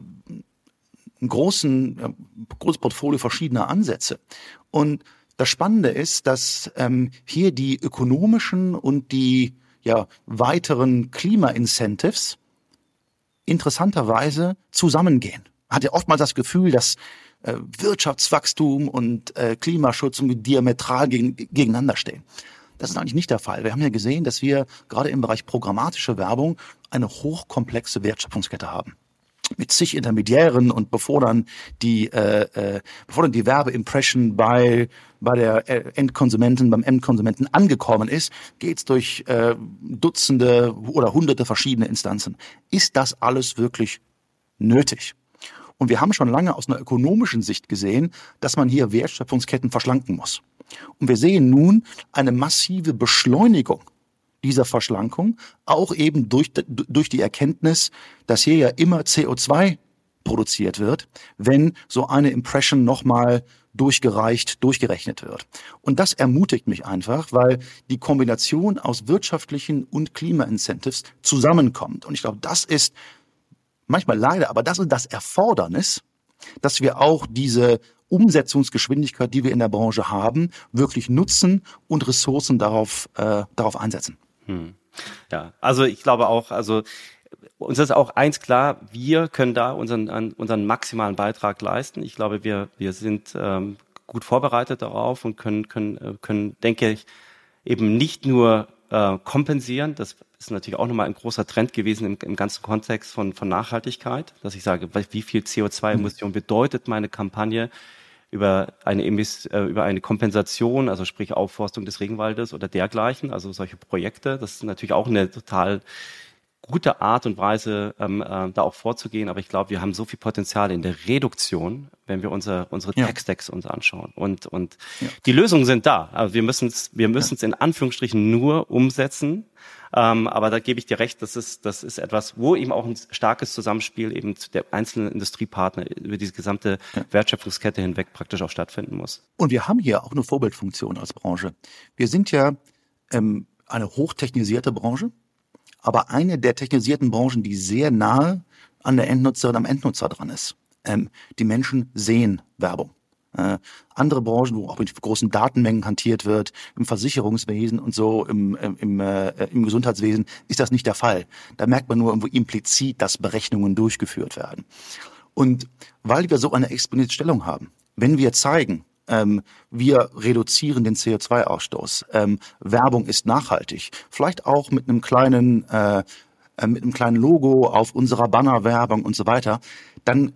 ein großen, ja, großes Portfolio verschiedener Ansätze. Und das Spannende ist, dass ähm, hier die ökonomischen und die ja, weiteren Klima-Incentives interessanterweise zusammengehen. Man hat ja oftmals das Gefühl, dass äh, Wirtschaftswachstum und äh, Klimaschutz diametral gegen, gegeneinander stehen. Das ist eigentlich nicht der Fall. Wir haben ja gesehen, dass wir gerade im Bereich programmatische Werbung eine hochkomplexe Wertschöpfungskette haben mit zig Intermediären und bevor dann die, äh, äh, bevor dann die Werbeimpression bei bei der äh, Endkonsumenten, beim Endkonsumenten angekommen ist, geht's durch äh, Dutzende oder Hunderte verschiedene Instanzen. Ist das alles wirklich nötig? Und wir haben schon lange aus einer ökonomischen Sicht gesehen, dass man hier Wertschöpfungsketten verschlanken muss. Und wir sehen nun eine massive Beschleunigung dieser Verschlankung, auch eben durch, durch die Erkenntnis, dass hier ja immer CO2 produziert wird, wenn so eine Impression nochmal durchgereicht, durchgerechnet wird. Und das ermutigt mich einfach, weil die Kombination aus wirtschaftlichen und Klima-Incentives zusammenkommt. Und ich glaube, das ist manchmal leider, aber das ist das Erfordernis, dass wir auch diese Umsetzungsgeschwindigkeit, die wir in der Branche haben, wirklich nutzen und Ressourcen darauf, äh, darauf einsetzen. Hm. Ja, also ich glaube auch, also uns ist auch eins klar, wir können da unseren, unseren maximalen Beitrag leisten. Ich glaube, wir, wir sind ähm, gut vorbereitet darauf und können, können, äh, können, denke ich, eben nicht nur äh, kompensieren. Das ist natürlich auch nochmal ein großer Trend gewesen im, im ganzen Kontext von, von Nachhaltigkeit, dass ich sage, wie viel CO2-Emission bedeutet meine Kampagne über eine, Emiss, äh, über eine Kompensation, also sprich Aufforstung des Regenwaldes oder dergleichen, also solche Projekte. Das ist natürlich auch eine total gute Art und Weise, ähm, äh, da auch vorzugehen. Aber ich glaube, wir haben so viel Potenzial in der Reduktion, wenn wir unser, unsere ja. Tech-Stacks uns anschauen. Und, und ja. die Lösungen sind da. Also wir müssen es wir müssen es ja. in Anführungsstrichen nur umsetzen. Ähm, aber da gebe ich dir recht, das ist, das ist etwas, wo eben auch ein starkes Zusammenspiel eben der einzelnen Industriepartner über diese gesamte Wertschöpfungskette hinweg praktisch auch stattfinden muss. Und wir haben hier auch eine Vorbildfunktion als Branche. Wir sind ja ähm, eine hochtechnisierte Branche aber eine der technisierten Branchen, die sehr nahe an der Endnutzerin, am Endnutzer dran ist. Ähm, die Menschen sehen Werbung. Äh, andere Branchen, wo auch mit großen Datenmengen hantiert wird, im Versicherungswesen und so, im, im, äh, im Gesundheitswesen, ist das nicht der Fall. Da merkt man nur irgendwo implizit, dass Berechnungen durchgeführt werden. Und weil wir so eine exponierte Stellung haben, wenn wir zeigen, ähm, wir reduzieren den CO2-Ausstoß. Ähm, Werbung ist nachhaltig. Vielleicht auch mit einem kleinen, äh, äh, mit einem kleinen Logo auf unserer Bannerwerbung und so weiter. Dann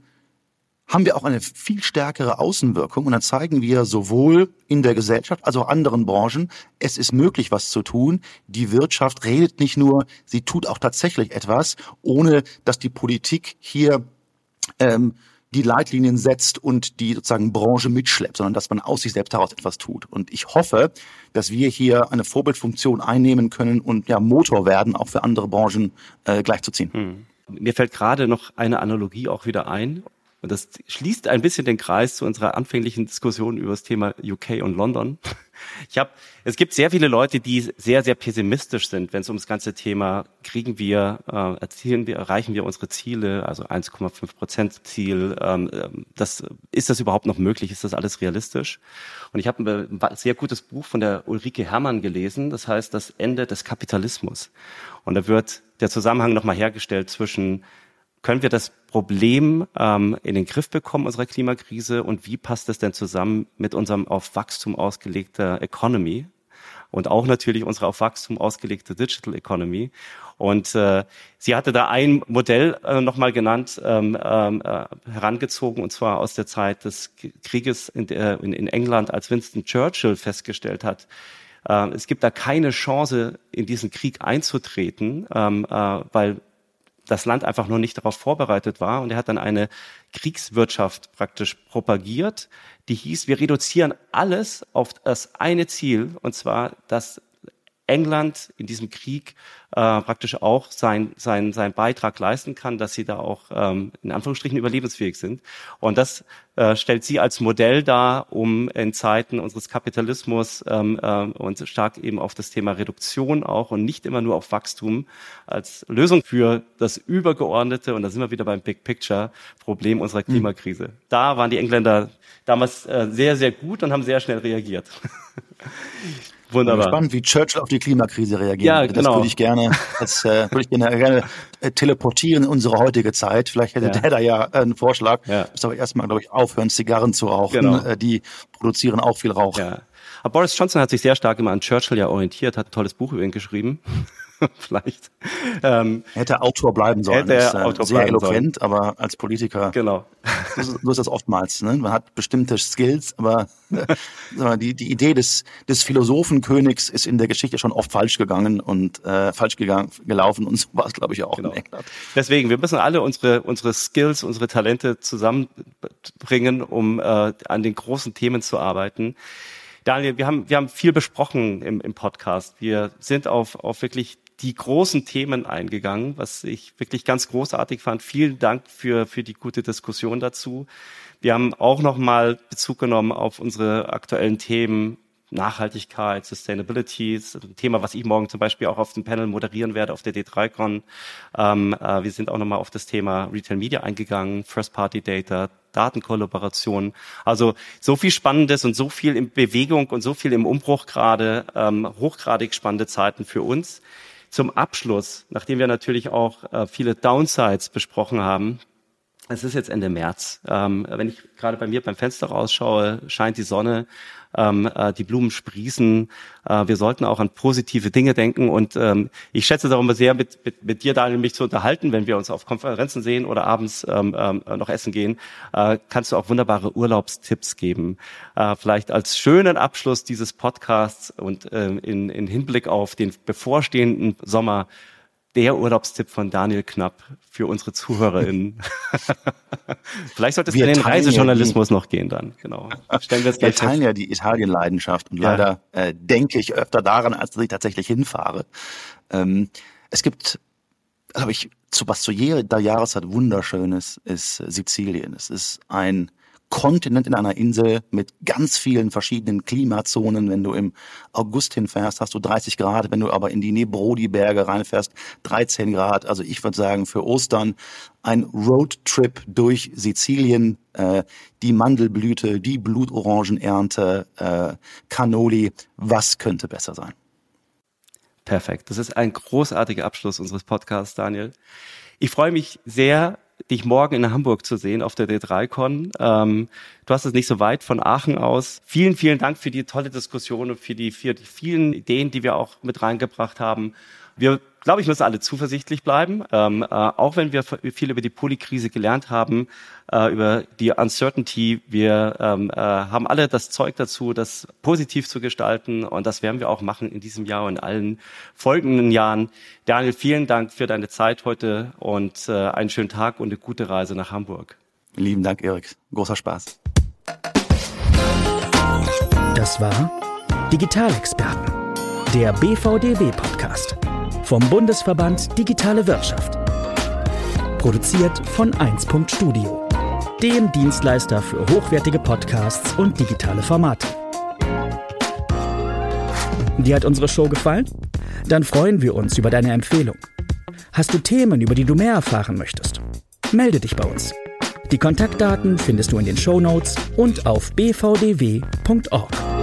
haben wir auch eine viel stärkere Außenwirkung und dann zeigen wir sowohl in der Gesellschaft als auch anderen Branchen, es ist möglich, was zu tun. Die Wirtschaft redet nicht nur, sie tut auch tatsächlich etwas, ohne dass die Politik hier ähm, die Leitlinien setzt und die sozusagen Branche mitschleppt, sondern dass man aus sich selbst heraus etwas tut. Und ich hoffe, dass wir hier eine Vorbildfunktion einnehmen können und ja Motor werden, auch für andere Branchen äh, gleichzuziehen. Hm. Mir fällt gerade noch eine Analogie auch wieder ein. Und das schließt ein bisschen den Kreis zu unserer anfänglichen Diskussion über das Thema UK und London. Ich habe, es gibt sehr viele Leute, die sehr, sehr pessimistisch sind, wenn es um das ganze Thema kriegen wir, äh, erzielen wir, erreichen wir unsere Ziele, also 1,5 Prozent Ziel. Ähm, ähm, das ist das überhaupt noch möglich? Ist das alles realistisch? Und ich habe ein sehr gutes Buch von der Ulrike Herrmann gelesen. Das heißt das Ende des Kapitalismus. Und da wird der Zusammenhang nochmal hergestellt zwischen können wir das Problem ähm, in den Griff bekommen, unserer Klimakrise? Und wie passt das denn zusammen mit unserem auf Wachstum ausgelegter Economy? und auch natürlich unsere auf Wachstum ausgelegte Digital Economy. Und äh, sie hatte da ein Modell äh, nochmal genannt, ähm, ähm, äh, herangezogen, und zwar aus der Zeit des Krieges in, der, in, in England, als Winston Churchill festgestellt hat, äh, es gibt da keine Chance, in diesen Krieg einzutreten, ähm, äh, weil das Land einfach noch nicht darauf vorbereitet war. Und er hat dann eine Kriegswirtschaft praktisch propagiert, die hieß, wir reduzieren alles auf das eine Ziel, und zwar, dass England in diesem Krieg äh, praktisch auch sein, sein, sein Beitrag leisten kann, dass sie da auch ähm, in Anführungsstrichen überlebensfähig sind. Und das äh, stellt sie als Modell dar, um in Zeiten unseres Kapitalismus ähm, äh, und stark eben auf das Thema Reduktion auch und nicht immer nur auf Wachstum als Lösung für das übergeordnete, und da sind wir wieder beim Big Picture, Problem unserer hm. Klimakrise. Mhm. Da waren die Engländer damals äh, sehr, sehr gut und haben sehr schnell reagiert. Wunderbar. Ich bin gespannt, wie Churchill auf die Klimakrise reagiert. Ja, genau. Das würde ich gerne, das äh, würde ich gerne, gerne äh, teleportieren in unsere heutige Zeit. Vielleicht hätte ja. der da ja äh, einen Vorschlag. Ja. Muss aber erstmal, glaube ich, aufhören, Zigarren zu rauchen. Genau. Äh, die produzieren auch viel Rauch. Ja. Aber Boris Johnson hat sich sehr stark immer an Churchill ja orientiert, hat ein tolles Buch über ihn geschrieben. vielleicht. Ähm, hätte Autor bleiben sollen. Hätte er Autor sehr eloquent, sollen. aber als Politiker. Genau. So ist, so ist das oftmals. Ne? Man hat bestimmte Skills, aber äh, die, die Idee des, des Philosophenkönigs ist in der Geschichte schon oft falsch gegangen und äh, falsch gegangen, gelaufen und so war es, glaube ich, auch genau. in England. Deswegen, wir müssen alle unsere, unsere Skills, unsere Talente zusammenbringen, um äh, an den großen Themen zu arbeiten. Daniel, wir haben, wir haben viel besprochen im, im Podcast. Wir sind auf, auf wirklich die großen Themen eingegangen, was ich wirklich ganz großartig fand. Vielen Dank für, für die gute Diskussion dazu. Wir haben auch nochmal Bezug genommen auf unsere aktuellen Themen Nachhaltigkeit, Sustainability, ist ein Thema, was ich morgen zum Beispiel auch auf dem Panel moderieren werde auf der D3Con. Ähm, äh, wir sind auch nochmal auf das Thema Retail Media eingegangen, First Party Data, Datenkollaboration. Also so viel Spannendes und so viel in Bewegung und so viel im Umbruch gerade, ähm, hochgradig spannende Zeiten für uns. Zum Abschluss, nachdem wir natürlich auch äh, viele Downsides besprochen haben, es ist jetzt Ende März. Ähm, wenn ich gerade bei mir beim Fenster rausschaue, scheint die Sonne ähm, äh, die Blumen sprießen. Äh, wir sollten auch an positive Dinge denken und ähm, ich schätze darum sehr, mit, mit, mit dir, Daniel, mich zu unterhalten, wenn wir uns auf Konferenzen sehen oder abends ähm, ähm, noch essen gehen, äh, kannst du auch wunderbare Urlaubstipps geben. Äh, vielleicht als schönen Abschluss dieses Podcasts und äh, in, in Hinblick auf den bevorstehenden Sommer der Urlaubstipp von Daniel Knapp für unsere ZuhörerInnen. Vielleicht sollte es wir in den Reisejournalismus ja noch gehen dann. Genau. Stellen wir, wir teilen ja die Italien-Leidenschaft und ja. leider äh, denke ich öfter daran, als dass ich tatsächlich hinfahre. Ähm, es gibt, glaube ich, zu, was zu jeder Jahreszeit wunderschönes ist Sizilien. Es ist ein Kontinent in einer Insel mit ganz vielen verschiedenen Klimazonen. Wenn du im August hinfährst, hast du 30 Grad. Wenn du aber in die Nebrodi-Berge reinfährst, 13 Grad. Also ich würde sagen, für Ostern ein Roadtrip durch Sizilien, äh, die Mandelblüte, die Blutorangenernte, äh, Cannoli. Was könnte besser sein? Perfekt. Das ist ein großartiger Abschluss unseres Podcasts, Daniel. Ich freue mich sehr, dich morgen in Hamburg zu sehen auf der D3Con. Ähm, du hast es nicht so weit von Aachen aus. Vielen, vielen Dank für die tolle Diskussion und für die, für die vielen Ideen, die wir auch mit reingebracht haben. Wir glaube ich, müssen alle zuversichtlich bleiben, ähm, äh, auch wenn wir viel über die Polykrise gelernt haben, äh, über die Uncertainty. Wir ähm, äh, haben alle das Zeug dazu, das positiv zu gestalten und das werden wir auch machen in diesem Jahr und in allen folgenden Jahren. Daniel, vielen Dank für deine Zeit heute und äh, einen schönen Tag und eine gute Reise nach Hamburg. Lieben Dank, Erik. Großer Spaß. Das war Digitalexperten, der BVDW-Podcast vom Bundesverband Digitale Wirtschaft. Produziert von 1. Studio, dem Dienstleister für hochwertige Podcasts und digitale Formate. Dir hat unsere Show gefallen? Dann freuen wir uns über deine Empfehlung. Hast du Themen, über die du mehr erfahren möchtest? Melde dich bei uns. Die Kontaktdaten findest du in den Show Notes und auf bvdw.org.